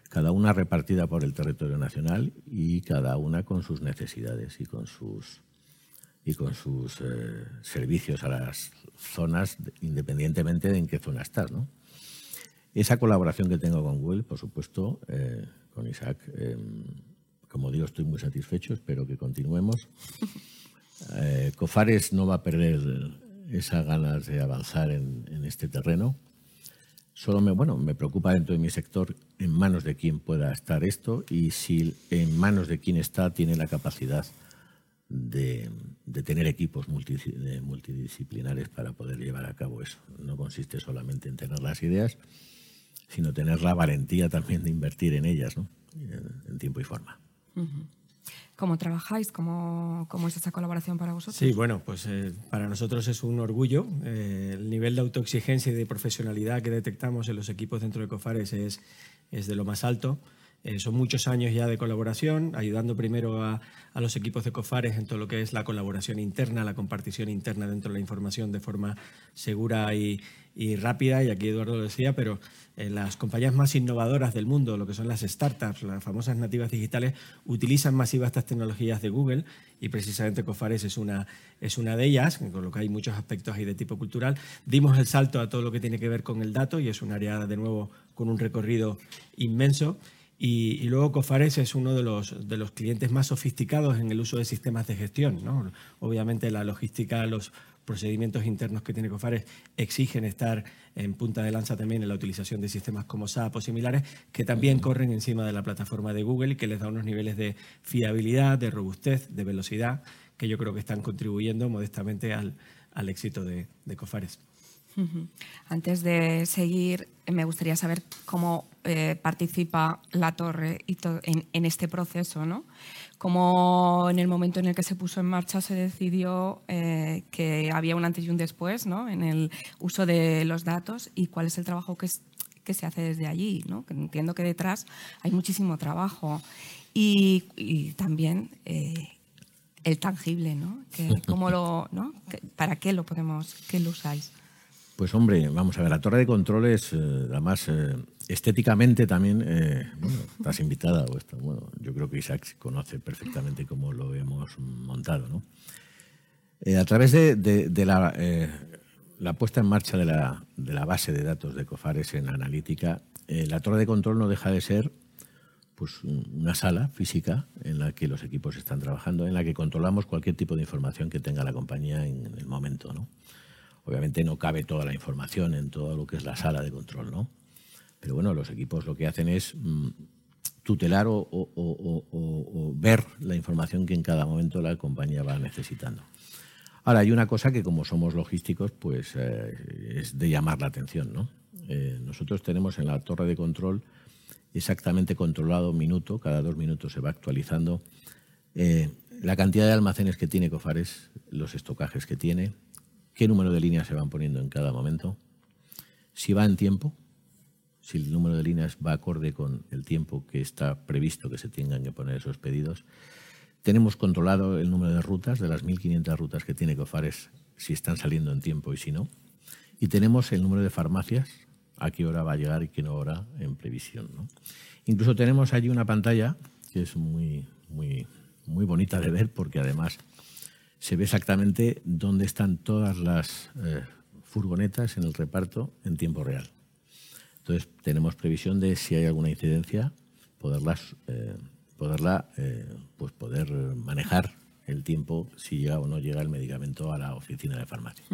D: cada una repartida por el territorio nacional y cada una con sus necesidades y con sus y con sus eh, servicios a las zonas independientemente de en qué zona estás, ¿no? Esa colaboración que tengo con Google, por supuesto, eh, con Isaac, em, como digo, estoy muy satisfecho, espero que continuemos. [laughs] Eh, Cofares no va a perder esas ganas de avanzar en, en este terreno. Solo me, bueno, me preocupa dentro de mi sector en manos de quién pueda estar esto y si en manos de quién está tiene la capacidad de, tener equipos multidisciplinares para poder llevar a cabo eso. No consiste solamente en tener las ideas, sino tener la valentía también de invertir en ellas, ¿no? en, tiempo y forma.
C: ¿Cómo trabajáis? ¿Cómo, ¿Cómo, es esa colaboración para vosotros?
E: Sí, bueno, pues eh, para nosotros es un orgullo. Eh, el nivel de autoexigencia y de profesionalidad que detectamos en los equipos dentro de COFARES es, es de lo más alto. Eh, son muchos años ya de colaboración, ayudando primero a, a, los equipos de COFARES en todo lo que es la colaboración interna, la compartición interna dentro de la información de forma segura y, y rápida, y aquí Eduardo lo decía, pero eh, las compañías más innovadoras del mundo, lo que son las startups, las famosas nativas digitales, utilizan masivas estas tecnologías de Google y precisamente Cofares es una, es una de ellas, con lo que hay muchos aspectos ahí de tipo cultural. Dimos el salto a todo lo que tiene que ver con el dato y es un área, de nuevo, con un recorrido inmenso. Y, luego Cofares es uno de los, de los clientes más sofisticados en el uso de sistemas de gestión. ¿no? Obviamente la logística, los procedimientos internos que tiene Cofares exigen estar en punta de lanza también en la utilización de sistemas como SAP o similares, que también corren encima de la plataforma de Google y que les da unos niveles de fiabilidad, de robustez, de velocidad, que yo creo que están contribuyendo modestamente al, al éxito de, de Cofares.
C: Antes de seguir, me gustaría saber cómo eh, participa la torre en, en, este proceso, ¿no? Cómo en el momento en el que se puso en marcha se decidió eh, que había un antes y un después ¿no? en el uso de los datos y cuál es el trabajo que, que se hace desde allí. ¿no? Entiendo que detrás hay muchísimo trabajo y, y también eh, el tangible, ¿no? Que, [laughs] ¿cómo lo, ¿no? ¿Para qué lo podemos, qué lo usáis?
D: Pues hombre, vamos a ver, la torre de control es, eh, además, eh, estéticamente también, eh, bueno, estás invitada, bueno, yo creo que Isaac conoce perfectamente cómo lo hemos montado, ¿no? a través de, la, puesta en marcha de la, de la, base de datos de Cofares en analítica, la torre de control no deja de ser pues, una sala física en la que los equipos están trabajando, en la que controlamos cualquier tipo de información que tenga la compañía en el momento, ¿no? Obviamente no cabe toda la información en todo lo que es la sala de control, ¿no? Pero bueno, los equipos lo que hacen es mm, tutelar o, ver la información que en cada momento la compañía va necesitando. Ahora, hay una cosa que como somos logísticos, pues eh, es de llamar la atención, ¿no? Eh, nosotros tenemos en la torre de control exactamente controlado minuto, cada dos minutos se va actualizando eh, la cantidad de almacenes que tiene Cofares, los estocajes que tiene, qué número de líneas se van poniendo en cada momento, si va en tiempo, si el número de líneas va acorde con el tiempo que está previsto que se tengan que poner esos pedidos. Tenemos controlado el número de rutas, de las 1.500 rutas que tiene Cofares, si están saliendo en tiempo y si no. Y tenemos el número de farmacias, a qué hora va a llegar y qué hora en previsión. Incluso tenemos allí una pantalla que es muy, muy, muy bonita de ver porque además se ve exactamente dónde están todas las eh, furgonetas en el reparto en tiempo real. Entonces, tenemos previsión de si hay alguna incidencia, poderlas, eh, poderla, eh, pues poder manejar el tiempo si llega o no llega el medicamento a la oficina de farmacia.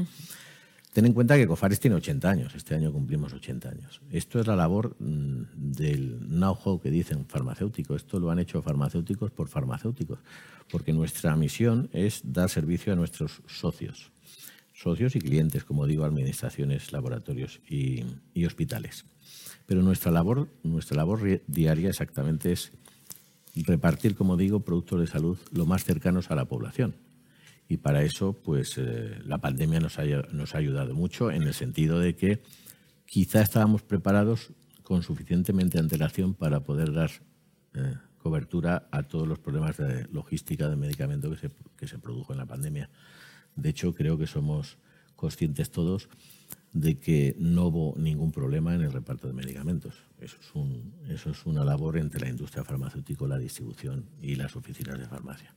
D: Ten en cuenta que Cofares tiene 80 años, este año cumplimos 80 años. Esto es la labor mm, del know-how que dicen farmacéutico. Esto lo han hecho farmacéuticos por farmacéuticos, porque nuestra misión es dar servicio a nuestros socios, socios y clientes, como digo, administraciones, laboratorios y, y hospitales. Pero nuestra labor, nuestra labor diaria exactamente es repartir, como digo, productos de salud lo más cercanos a la población y para eso pues eh, la pandemia nos ha, nos ha ayudado mucho en el sentido de que quizá estábamos preparados con suficientemente antelación para poder dar eh, cobertura a todos los problemas de logística de medicamento que se, que se produjo en la pandemia. De hecho, creo que somos conscientes todos de que no hubo ningún problema en el reparto de medicamentos. Eso es, eso es una labor entre la industria farmacéutica, la distribución y las oficinas de farmacia.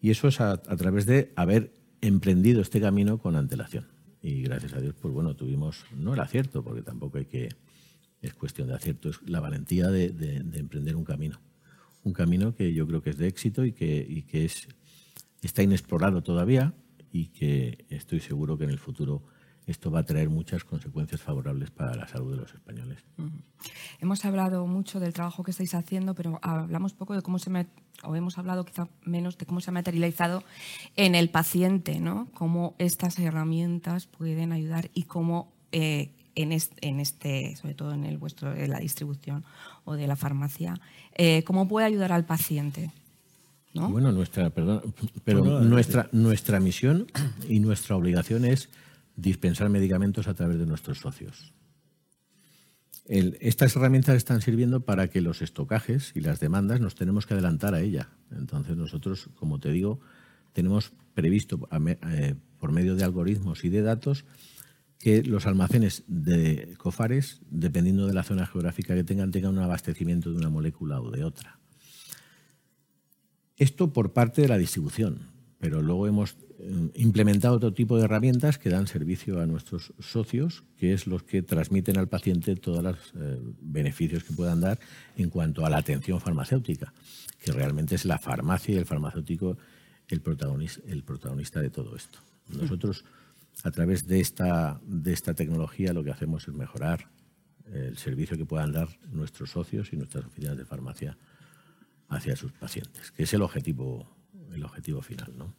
D: Y eso es a, través de haber emprendido este camino con antelación. Y gracias a Dios, pues bueno, tuvimos, no el acierto, porque tampoco hay que, es cuestión de acierto, es la valentía de, emprender un camino. Un camino que yo creo que es de éxito y que, y que es, está inexplorado todavía y que estoy seguro que en el futuro esto va a traer muchas consecuencias favorables para la salud de los españoles.
C: Hemos hablado mucho del trabajo que estáis haciendo, pero hablamos poco de cómo se me, o hemos hablado quizá menos de cómo se ha materializado en el paciente, ¿no? Cómo estas herramientas pueden ayudar y cómo eh, en, este, sobre todo en el vuestro, en la distribución o de la farmacia, eh, cómo puede ayudar al paciente.
D: Bueno, nuestra, perdón, pero nuestra, nuestra misión y nuestra obligación es dispensar medicamentos a través de nuestros socios. estas herramientas están sirviendo para que los estocajes y las demandas nos tenemos que adelantar a ella. Entonces nosotros, como te digo, tenemos previsto eh, por medio de algoritmos y de datos que los almacenes de COFARES, dependiendo de la zona geográfica que tengan, tengan un abastecimiento de una molécula o de otra. Esto por parte de la distribución, pero luego hemos implementado otro tipo de herramientas que dan servicio a nuestros socios, que es los que transmiten al paciente todos los eh, beneficios que puedan dar en cuanto a la atención farmacéutica, que realmente es la farmacia y el farmacéutico el protagonista, el protagonista de todo esto. Nosotros, a través de esta, de esta tecnología, lo que hacemos es mejorar el servicio que puedan dar nuestros socios y nuestras oficinas de farmacia hacia sus pacientes, que es el objetivo, el objetivo final, ¿no?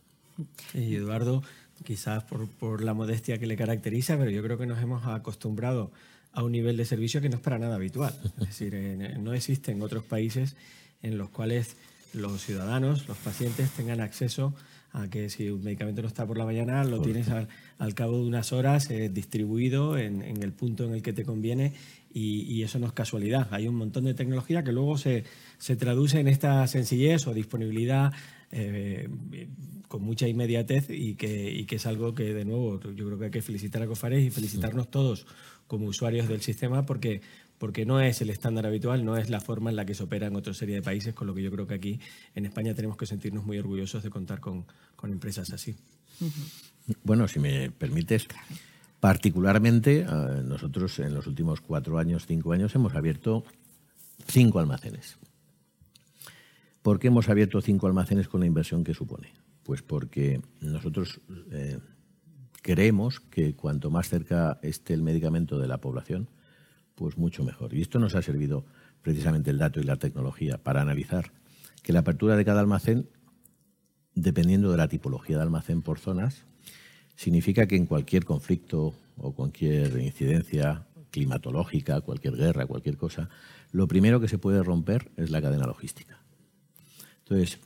E: Y Eduardo, quizás por, la modestia que le caracteriza, pero yo creo que nos hemos acostumbrado a un nivel de servicio que no es para nada habitual. Es decir, no existen otros países en los cuales los ciudadanos, los pacientes, tengan acceso a que si un medicamento no está por la mañana, lo tienes al, cabo de unas horas eh, distribuido en, el punto en el que te conviene y, eso no es casualidad. Hay un montón de tecnología que luego se, se traduce en esta sencillez o disponibilidad eh, con mucha inmediatez y que, que, es algo que, de nuevo, yo creo que hay que felicitar a Cofares y felicitarnos todos como usuarios del sistema porque, porque no es el estándar habitual, no es la forma en la que se opera en otra serie de países, con lo que yo creo que aquí en España tenemos que sentirnos muy orgullosos de contar con, con empresas así.
D: Bueno, si me permites, particularmente eh, nosotros en los últimos cuatro años, cinco años, hemos abierto cinco almacenes. ¿Por qué hemos abierto cinco almacenes con la inversión que supone? Pues porque nosotros eh, creemos que cuanto más cerca esté el medicamento de la población, pues mucho mejor. Y esto nos ha servido precisamente el dato y la tecnología para analizar que la apertura de cada almacén, dependiendo de la tipología de almacén por zonas, significa que en cualquier conflicto o cualquier incidencia climatológica, cualquier guerra, cualquier cosa, lo primero que se puede romper es la cadena logística. Entonces,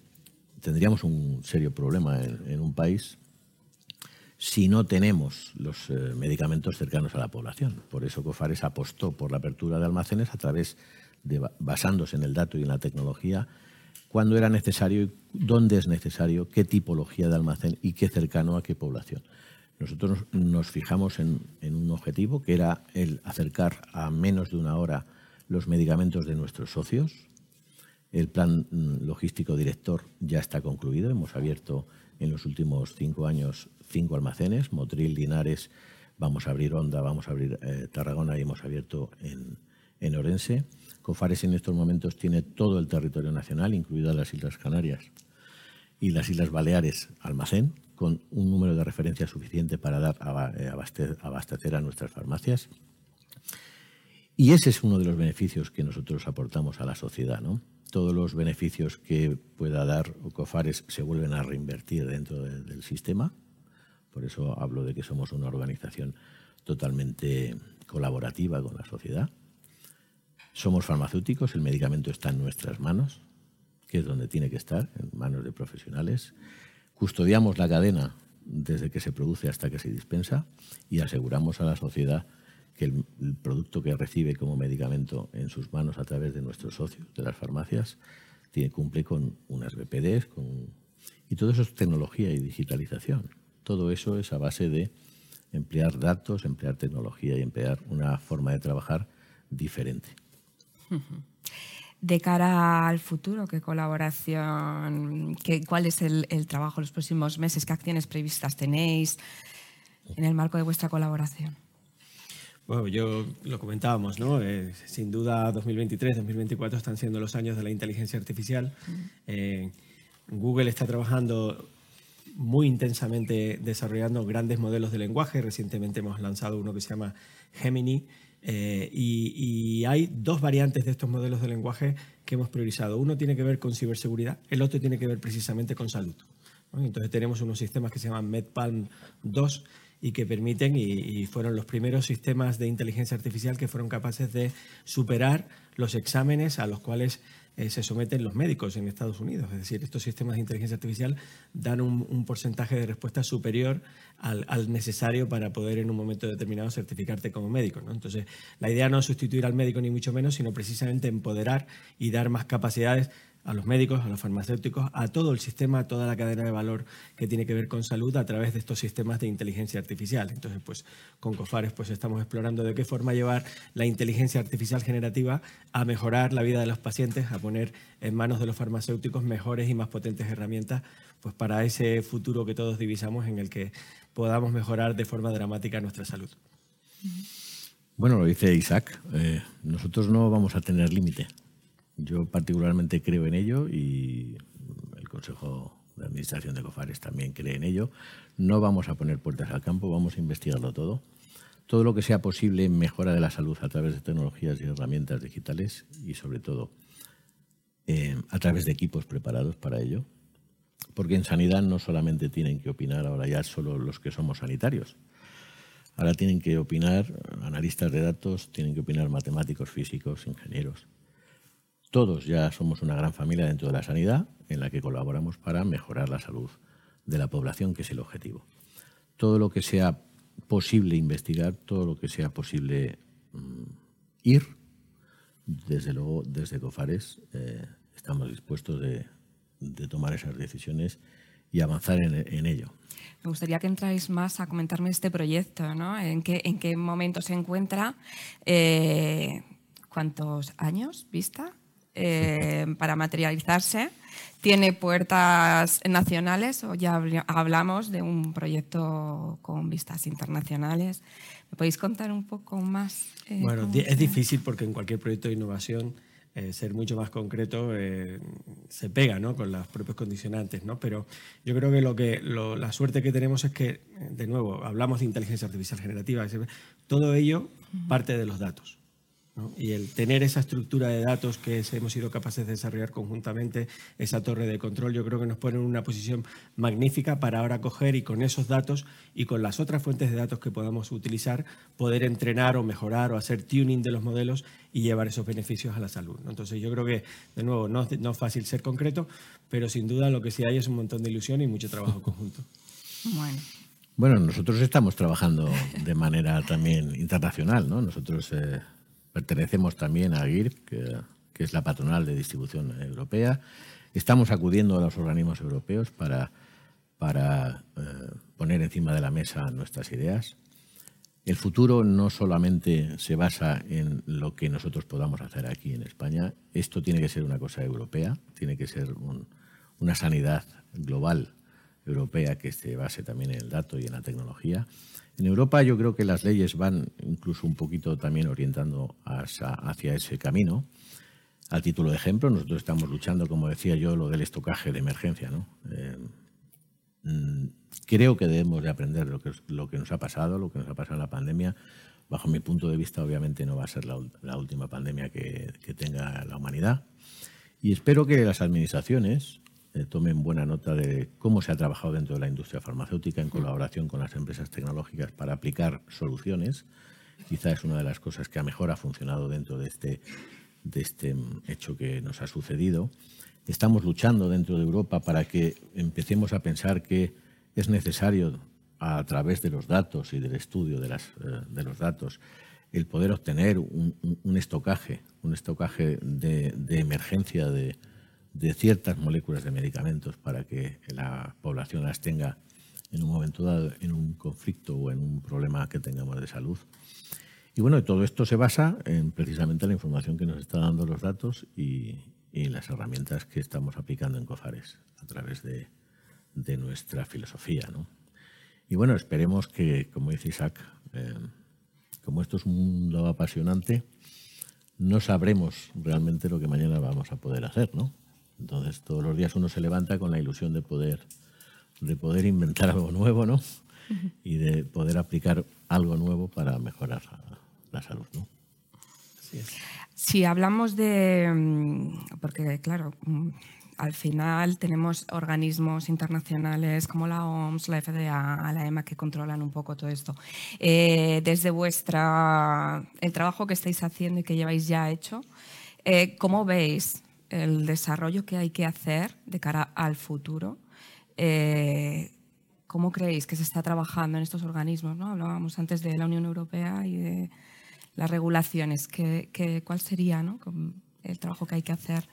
D: tendríamos un serio problema en, un país si no tenemos los eh, medicamentos cercanos a la población. Por eso Cofares apostó por la apertura de almacenes a través de, basándose en el dato y en la tecnología, cuándo era necesario, dónde es necesario, qué tipología de almacén y qué cercano a qué población. Nosotros nos fijamos en un objetivo que era el acercar a menos de una hora los medicamentos de nuestros socios, el plan mm, logístico director ya está concluido. Hemos abierto en los últimos cinco años cinco almacenes, Motril, Linares, vamos a abrir Honda, vamos a abrir eh, Tarragona y hemos abierto en, en Orense. Cofares en estos momentos tiene todo el territorio nacional, incluidas las Islas Canarias y las Islas Baleares, almacén, con un número de referencia suficiente para dar eh, abastecer a nuestras farmacias. Y ese es uno de los beneficios que nosotros aportamos a la sociedad. ¿no? Todos los beneficios que pueda dar Cofares se vuelven a reinvertir dentro del sistema. Por eso hablo de que somos una organización totalmente colaborativa con la sociedad. Somos farmacéuticos, el medicamento está en nuestras manos, que es donde tiene que estar, en manos de profesionales. Custodiamos la cadena desde que se produce hasta que se dispensa y aseguramos a la sociedad que el, producto que recibe como medicamento en sus manos a través de nuestros socios, de las farmacias, tiene, cumple con unas BPDs, con, y todo eso es tecnología y digitalización. Todo eso es a base de emplear datos, emplear tecnología y emplear una forma de trabajar diferente.
C: De cara al futuro, ¿qué colaboración, qué, cuál es el, el trabajo en los próximos meses? ¿Qué acciones previstas tenéis en el marco de vuestra colaboración?
E: Bueno, yo lo comentábamos, ¿no? Eh, sin duda 2023, 2024 están siendo los años de la inteligencia artificial. Eh, Google está trabajando muy intensamente desarrollando grandes modelos de lenguaje. Recientemente hemos lanzado uno que se llama Gemini. Eh, y, hay dos variantes de estos modelos de lenguaje que hemos priorizado. Uno tiene que ver con ciberseguridad, el otro tiene que ver precisamente con salud. Entonces tenemos unos sistemas que se llaman MedPalm 2 y que permiten, y, fueron los primeros sistemas de inteligencia artificial que fueron capaces de superar los exámenes a los cuales eh, se someten los médicos en Estados Unidos. Es decir, estos sistemas de inteligencia artificial dan un, porcentaje de respuesta superior al, necesario para poder en un momento determinado certificarte como médico. ¿no? Entonces, la idea no es sustituir al médico ni mucho menos, sino precisamente empoderar y dar más capacidades a los médicos, a los farmacéuticos, a todo el sistema, a toda la cadena de valor que tiene que ver con salud a través de estos sistemas de inteligencia artificial. Entonces, pues con COFARES pues estamos explorando de qué forma llevar la inteligencia artificial generativa a mejorar la vida de los pacientes, a poner en manos de los farmacéuticos mejores y más potentes herramientas pues para ese futuro que todos divisamos en el que podamos mejorar de forma dramática nuestra salud.
D: Bueno, lo dice Isaac, eh, nosotros no vamos a tener límite. Yo particularmente creo en ello y el Consejo de Administración de COFARES también cree en ello. No vamos a poner puertas al campo, vamos a investigarlo todo. Todo lo que sea posible en mejora de la salud a través de tecnologías y herramientas digitales y sobre todo eh, a través de equipos preparados para ello. Porque en sanidad no solamente tienen que opinar ahora ya solo los que somos sanitarios. Ahora tienen que opinar analistas de datos, tienen que opinar matemáticos, físicos, ingenieros todos ya somos una gran familia dentro de la sanidad en la que colaboramos para mejorar la salud de la población, que es el objetivo. Todo lo que sea posible investigar, todo lo que sea posible mm, ir, desde luego, desde COFARES eh, estamos dispuestos de, tomar esas decisiones y avanzar en, ello.
C: Me gustaría que entráis más a comentarme este proyecto, ¿no? ¿En qué, en qué momento se encuentra? Eh, ¿Cuántos años vista? Eh, para materializarse. Tiene puertas nacionales, o ya hablamos de un proyecto con vistas internacionales. ¿Me podéis contar un poco más?
E: Eh, bueno, es difícil porque en cualquier proyecto de innovación eh, ser mucho más concreto se pega ¿no? con los propios condicionantes, ¿no? pero yo creo que, lo que la suerte que tenemos es que, de nuevo, hablamos de inteligencia artificial generativa, todo ello parte de los datos. Y el tener esa estructura de datos que hemos sido capaces de desarrollar conjuntamente, esa torre de control, yo creo que nos pone en una posición magnífica para ahora coger y con esos datos y con las otras fuentes de datos que podamos utilizar, poder entrenar o mejorar o hacer tuning de los modelos y llevar esos beneficios a la salud. Entonces yo creo que, de nuevo, no, no es fácil ser concreto, pero sin duda lo que sí hay es un montón de ilusión y mucho trabajo conjunto.
D: Bueno. Bueno, nosotros estamos trabajando de manera también internacional, ¿no? Nosotros eh, Pertenecemos también a GIRP, que, es la patronal de distribución europea. Estamos acudiendo a los organismos europeos para, para eh, poner encima de la mesa nuestras ideas. El futuro no solamente se basa en lo que nosotros podamos hacer aquí en España, esto tiene que ser una cosa europea, tiene que ser una sanidad global europea que se base también en el dato y en la tecnología. En Europa yo creo que las leyes van incluso un poquito también orientando hacia, ese camino. A título de ejemplo, nosotros estamos luchando, como decía yo, lo del estocaje de emergencia. ¿no? Eh, mm, creo que debemos de aprender lo que, nos ha pasado, lo que nos ha pasado en la pandemia. Bajo mi punto de vista, obviamente no va a ser la, última pandemia que tenga la humanidad. Y espero que las administraciones eh, tomen buena nota de cómo se ha trabajado dentro de la industria farmacéutica en colaboración con las empresas tecnológicas para aplicar soluciones. Quizá es una de las cosas que a mejor ha funcionado dentro de este, de este hecho que nos ha sucedido. Estamos luchando dentro de Europa para que empecemos a pensar que es necesario, a través de los datos y del estudio de, las, eh, de los datos, el poder obtener un, estocaje, un estocaje de, de emergencia de, de ciertas moléculas de medicamentos para que la población las tenga en un momento dado en un conflicto o en un problema que tengamos de salud. Y bueno, todo esto se basa en precisamente la información que nos está dando los datos y, las herramientas que estamos aplicando en COFARES a través de, nuestra filosofía. Y bueno, esperemos que, como dice Isaac, eh, como esto es un mundo apasionante, no sabremos realmente lo que mañana vamos a poder hacer, ¿no? Entonces, todos los días uno se levanta con la ilusión de poder, de poder inventar algo nuevo, ¿no? Y de poder aplicar algo nuevo para mejorar la salud, ¿no?
C: Si hablamos de, mm, porque claro, mm, al final tenemos organismos internacionales como la OMS, la FDA, la EMA que controlan un poco todo esto. Eh, desde vuestra, el trabajo que estáis haciendo y que lleváis ya hecho, eh, ¿cómo veis el desarrollo que hay que hacer de cara al futuro. Eh, ¿Cómo creéis que se está trabajando en estos organismos? ¿no? Hablábamos antes de la Unión Europea y de las regulaciones. ¿Qué, cuál sería el trabajo que hay que hacer?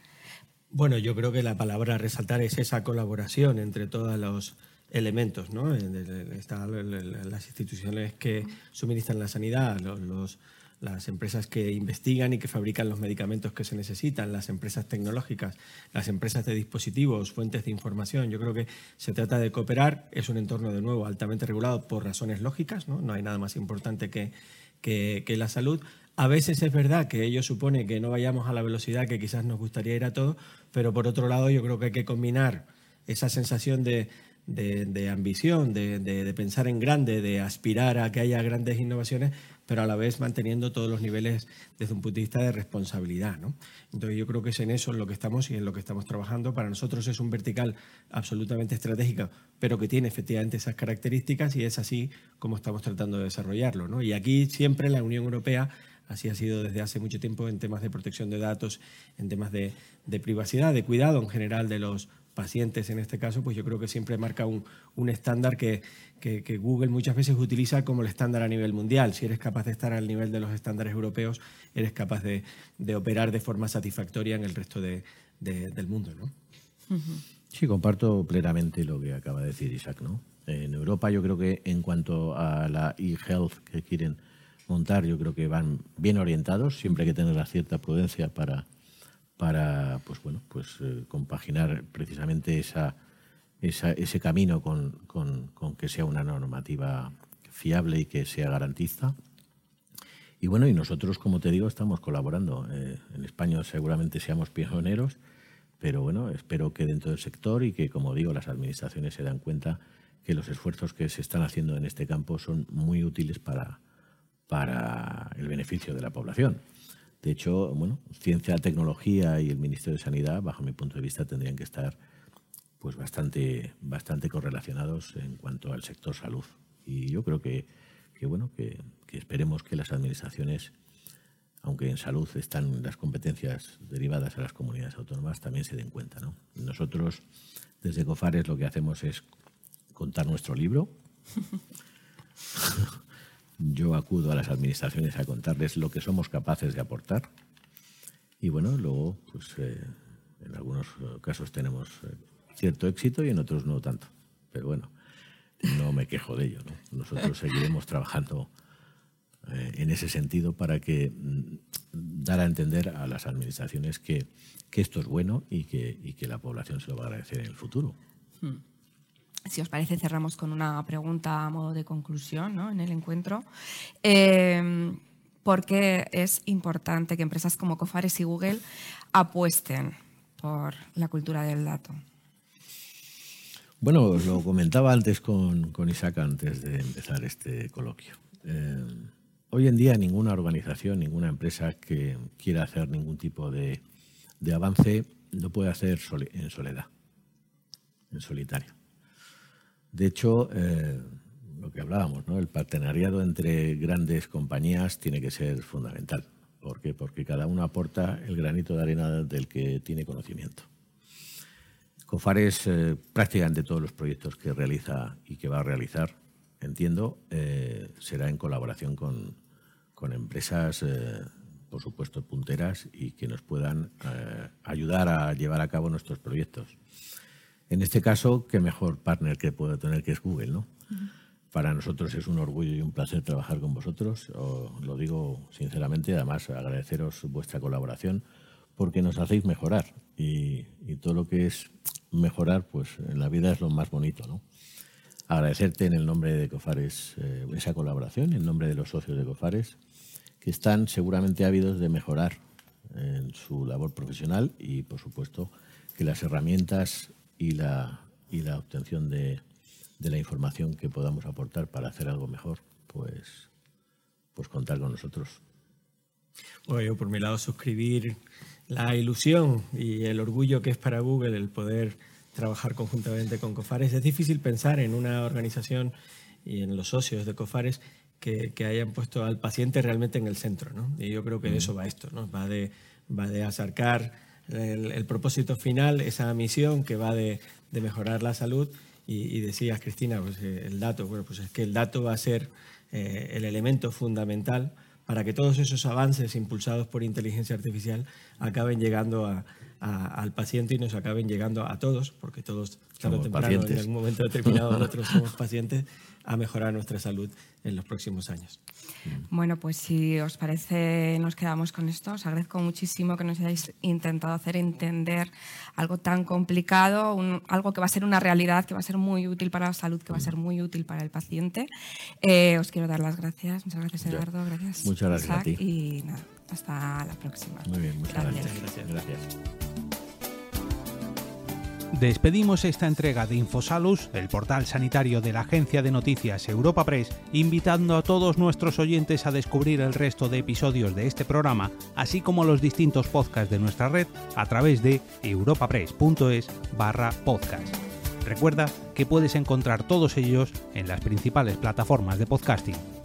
E: Bueno, yo creo que la palabra a resaltar es esa colaboración entre todos los elementos, ¿no? las instituciones que suministran la sanidad, los las empresas que investigan y que fabrican los medicamentos que se necesitan, las empresas tecnológicas, las empresas de dispositivos, fuentes de información. Yo creo que se trata de cooperar. Es un entorno, de nuevo, altamente regulado por razones lógicas. No, hay nada más importante que, que, la salud. A veces es verdad que ello supone que no vayamos a la velocidad que quizás nos gustaría ir a todo, pero por otro lado yo creo que hay que combinar esa sensación de, de, ambición, de, de, pensar en grande, de aspirar a que haya grandes innovaciones, pero a la vez manteniendo todos los niveles desde un punto de vista de responsabilidad. ¿no? Entonces yo creo que es en eso en lo que estamos y en lo que estamos trabajando. Para nosotros es un vertical absolutamente estratégico, pero que tiene efectivamente esas características y es así como estamos tratando de desarrollarlo. ¿no? Y aquí siempre la Unión Europea Así ha sido desde hace mucho tiempo en temas de protección de datos, en temas de, de, privacidad, de cuidado en general de los pacientes en este caso, pues yo creo que siempre marca un, un estándar que, que, Google muchas veces utiliza como el estándar a nivel mundial. Si eres capaz de estar al nivel de los estándares europeos, eres capaz de, de operar de forma satisfactoria en el resto de, del mundo. ¿no?
D: Sí, comparto plenamente lo que acaba de decir Isaac. ¿no? En Europa yo creo que en cuanto a la e-health que quieren montar, yo creo que van bien orientados, siempre hay que tener la cierta prudencia para para pues bueno pues eh, compaginar precisamente esa, ese camino con, que sea una normativa fiable y que sea garantista. Y bueno, y nosotros, como te digo, estamos colaborando. Eh, en España seguramente seamos pioneros, pero bueno, espero que dentro del sector y que, como digo, las administraciones se dan cuenta que los esfuerzos que se están haciendo en este campo son muy útiles para, para el beneficio de la población. De hecho, bueno, ciencia, tecnología y el Ministerio de Sanidad, bajo mi punto de vista, tendrían que estar pues bastante, bastante correlacionados en cuanto al sector salud. Y yo creo que, bueno, que, esperemos que las administraciones, aunque en salud están las competencias derivadas a las comunidades autónomas, también se den cuenta. ¿no? Nosotros, desde COFARES, lo que hacemos es contar nuestro libro. [laughs] yo acudo a las administraciones a contarles lo que somos capaces de aportar. Y bueno, luego, pues eh, en algunos casos tenemos eh, cierto éxito y en otros no tanto. Pero bueno, no me quejo de ello. Nosotros seguiremos trabajando eh, en ese sentido para que mm, dar a entender a las administraciones que, que esto es bueno y que, y que, la población se lo va a agradecer en el futuro. Hmm.
C: Si os parece, cerramos con una pregunta a modo de conclusión ¿no? en el encuentro. Eh, ¿Por qué es importante que empresas como Cofares y Google apuesten por la cultura del dato?
D: Bueno, lo comentaba antes con, Isaac antes de empezar este coloquio. Eh, hoy en día ninguna organización, ninguna empresa que quiera hacer ningún tipo de, avance lo puede hacer en soledad, en solitario. De hecho, eh, lo que hablábamos, el partenariado entre grandes compañías tiene que ser fundamental. ¿Por qué? Porque cada uno aporta el granito de arena del que tiene conocimiento. COFARES eh, prácticamente todos los proyectos que realiza y que va a realizar, entiendo, eh, será en colaboración con, empresas, eh, por supuesto, punteras y que nos puedan ayudar a llevar a cabo nuestros proyectos. En este caso, qué mejor partner que puedo tener que es Google, ¿no? Para nosotros es un orgullo y un placer trabajar con vosotros. Os lo digo sinceramente, además agradeceros vuestra colaboración porque nos hacéis mejorar y, todo lo que es mejorar, pues en la vida es lo más bonito, ¿no? Agradecerte en el nombre de Cofares eh, esa colaboración, en nombre de los socios de Cofares, que están seguramente ávidos de mejorar en su labor profesional y, por supuesto, que las herramientas y la, y la obtención de, de la información que podamos aportar para hacer algo mejor, pues, pues contar con nosotros.
E: Bueno, yo por mi lado suscribir la ilusión y el orgullo que es para Google el poder trabajar conjuntamente con Cofares. Es difícil pensar en una organización y en los socios de Cofares que, hayan puesto al paciente realmente en el centro. ¿no? Y yo creo que de eso va esto, ¿no? va, de, va de acercar el, propósito final, esa misión que va de, mejorar la salud. Y, decías, Cristina, pues, eh, el dato, bueno, pues es que el dato va a ser eh, el elemento fundamental para que todos esos avances impulsados por inteligencia artificial acaben llegando al paciente y nos acaben llegando a todos, porque todos, tarde o temprano, en algún momento determinado, [laughs] nosotros somos pacientes, a mejorar nuestra salud en los próximos años.
C: Bueno, pues si os parece, nos quedamos con esto. Os agradezco muchísimo que nos hayáis intentado hacer entender algo tan complicado, algo que va a ser una realidad, que va a ser muy útil para la salud, que va a ser muy útil para el paciente. Eh, os quiero dar las gracias. Muchas gracias, Eduardo. Gracias.
D: Muchas gracias a ti.
C: Y nada, hasta la próxima.
D: Muy bien, muchas gracias. gracias. gracias.
B: Despedimos esta entrega de Infosalus, el portal sanitario de la agencia de noticias Europa Press, invitando a todos nuestros oyentes a descubrir el resto de episodios de este programa, así como los distintos podcasts de nuestra red a través de europapress.es barra podcast. Recuerda que puedes encontrar todos ellos en las principales plataformas de podcasting.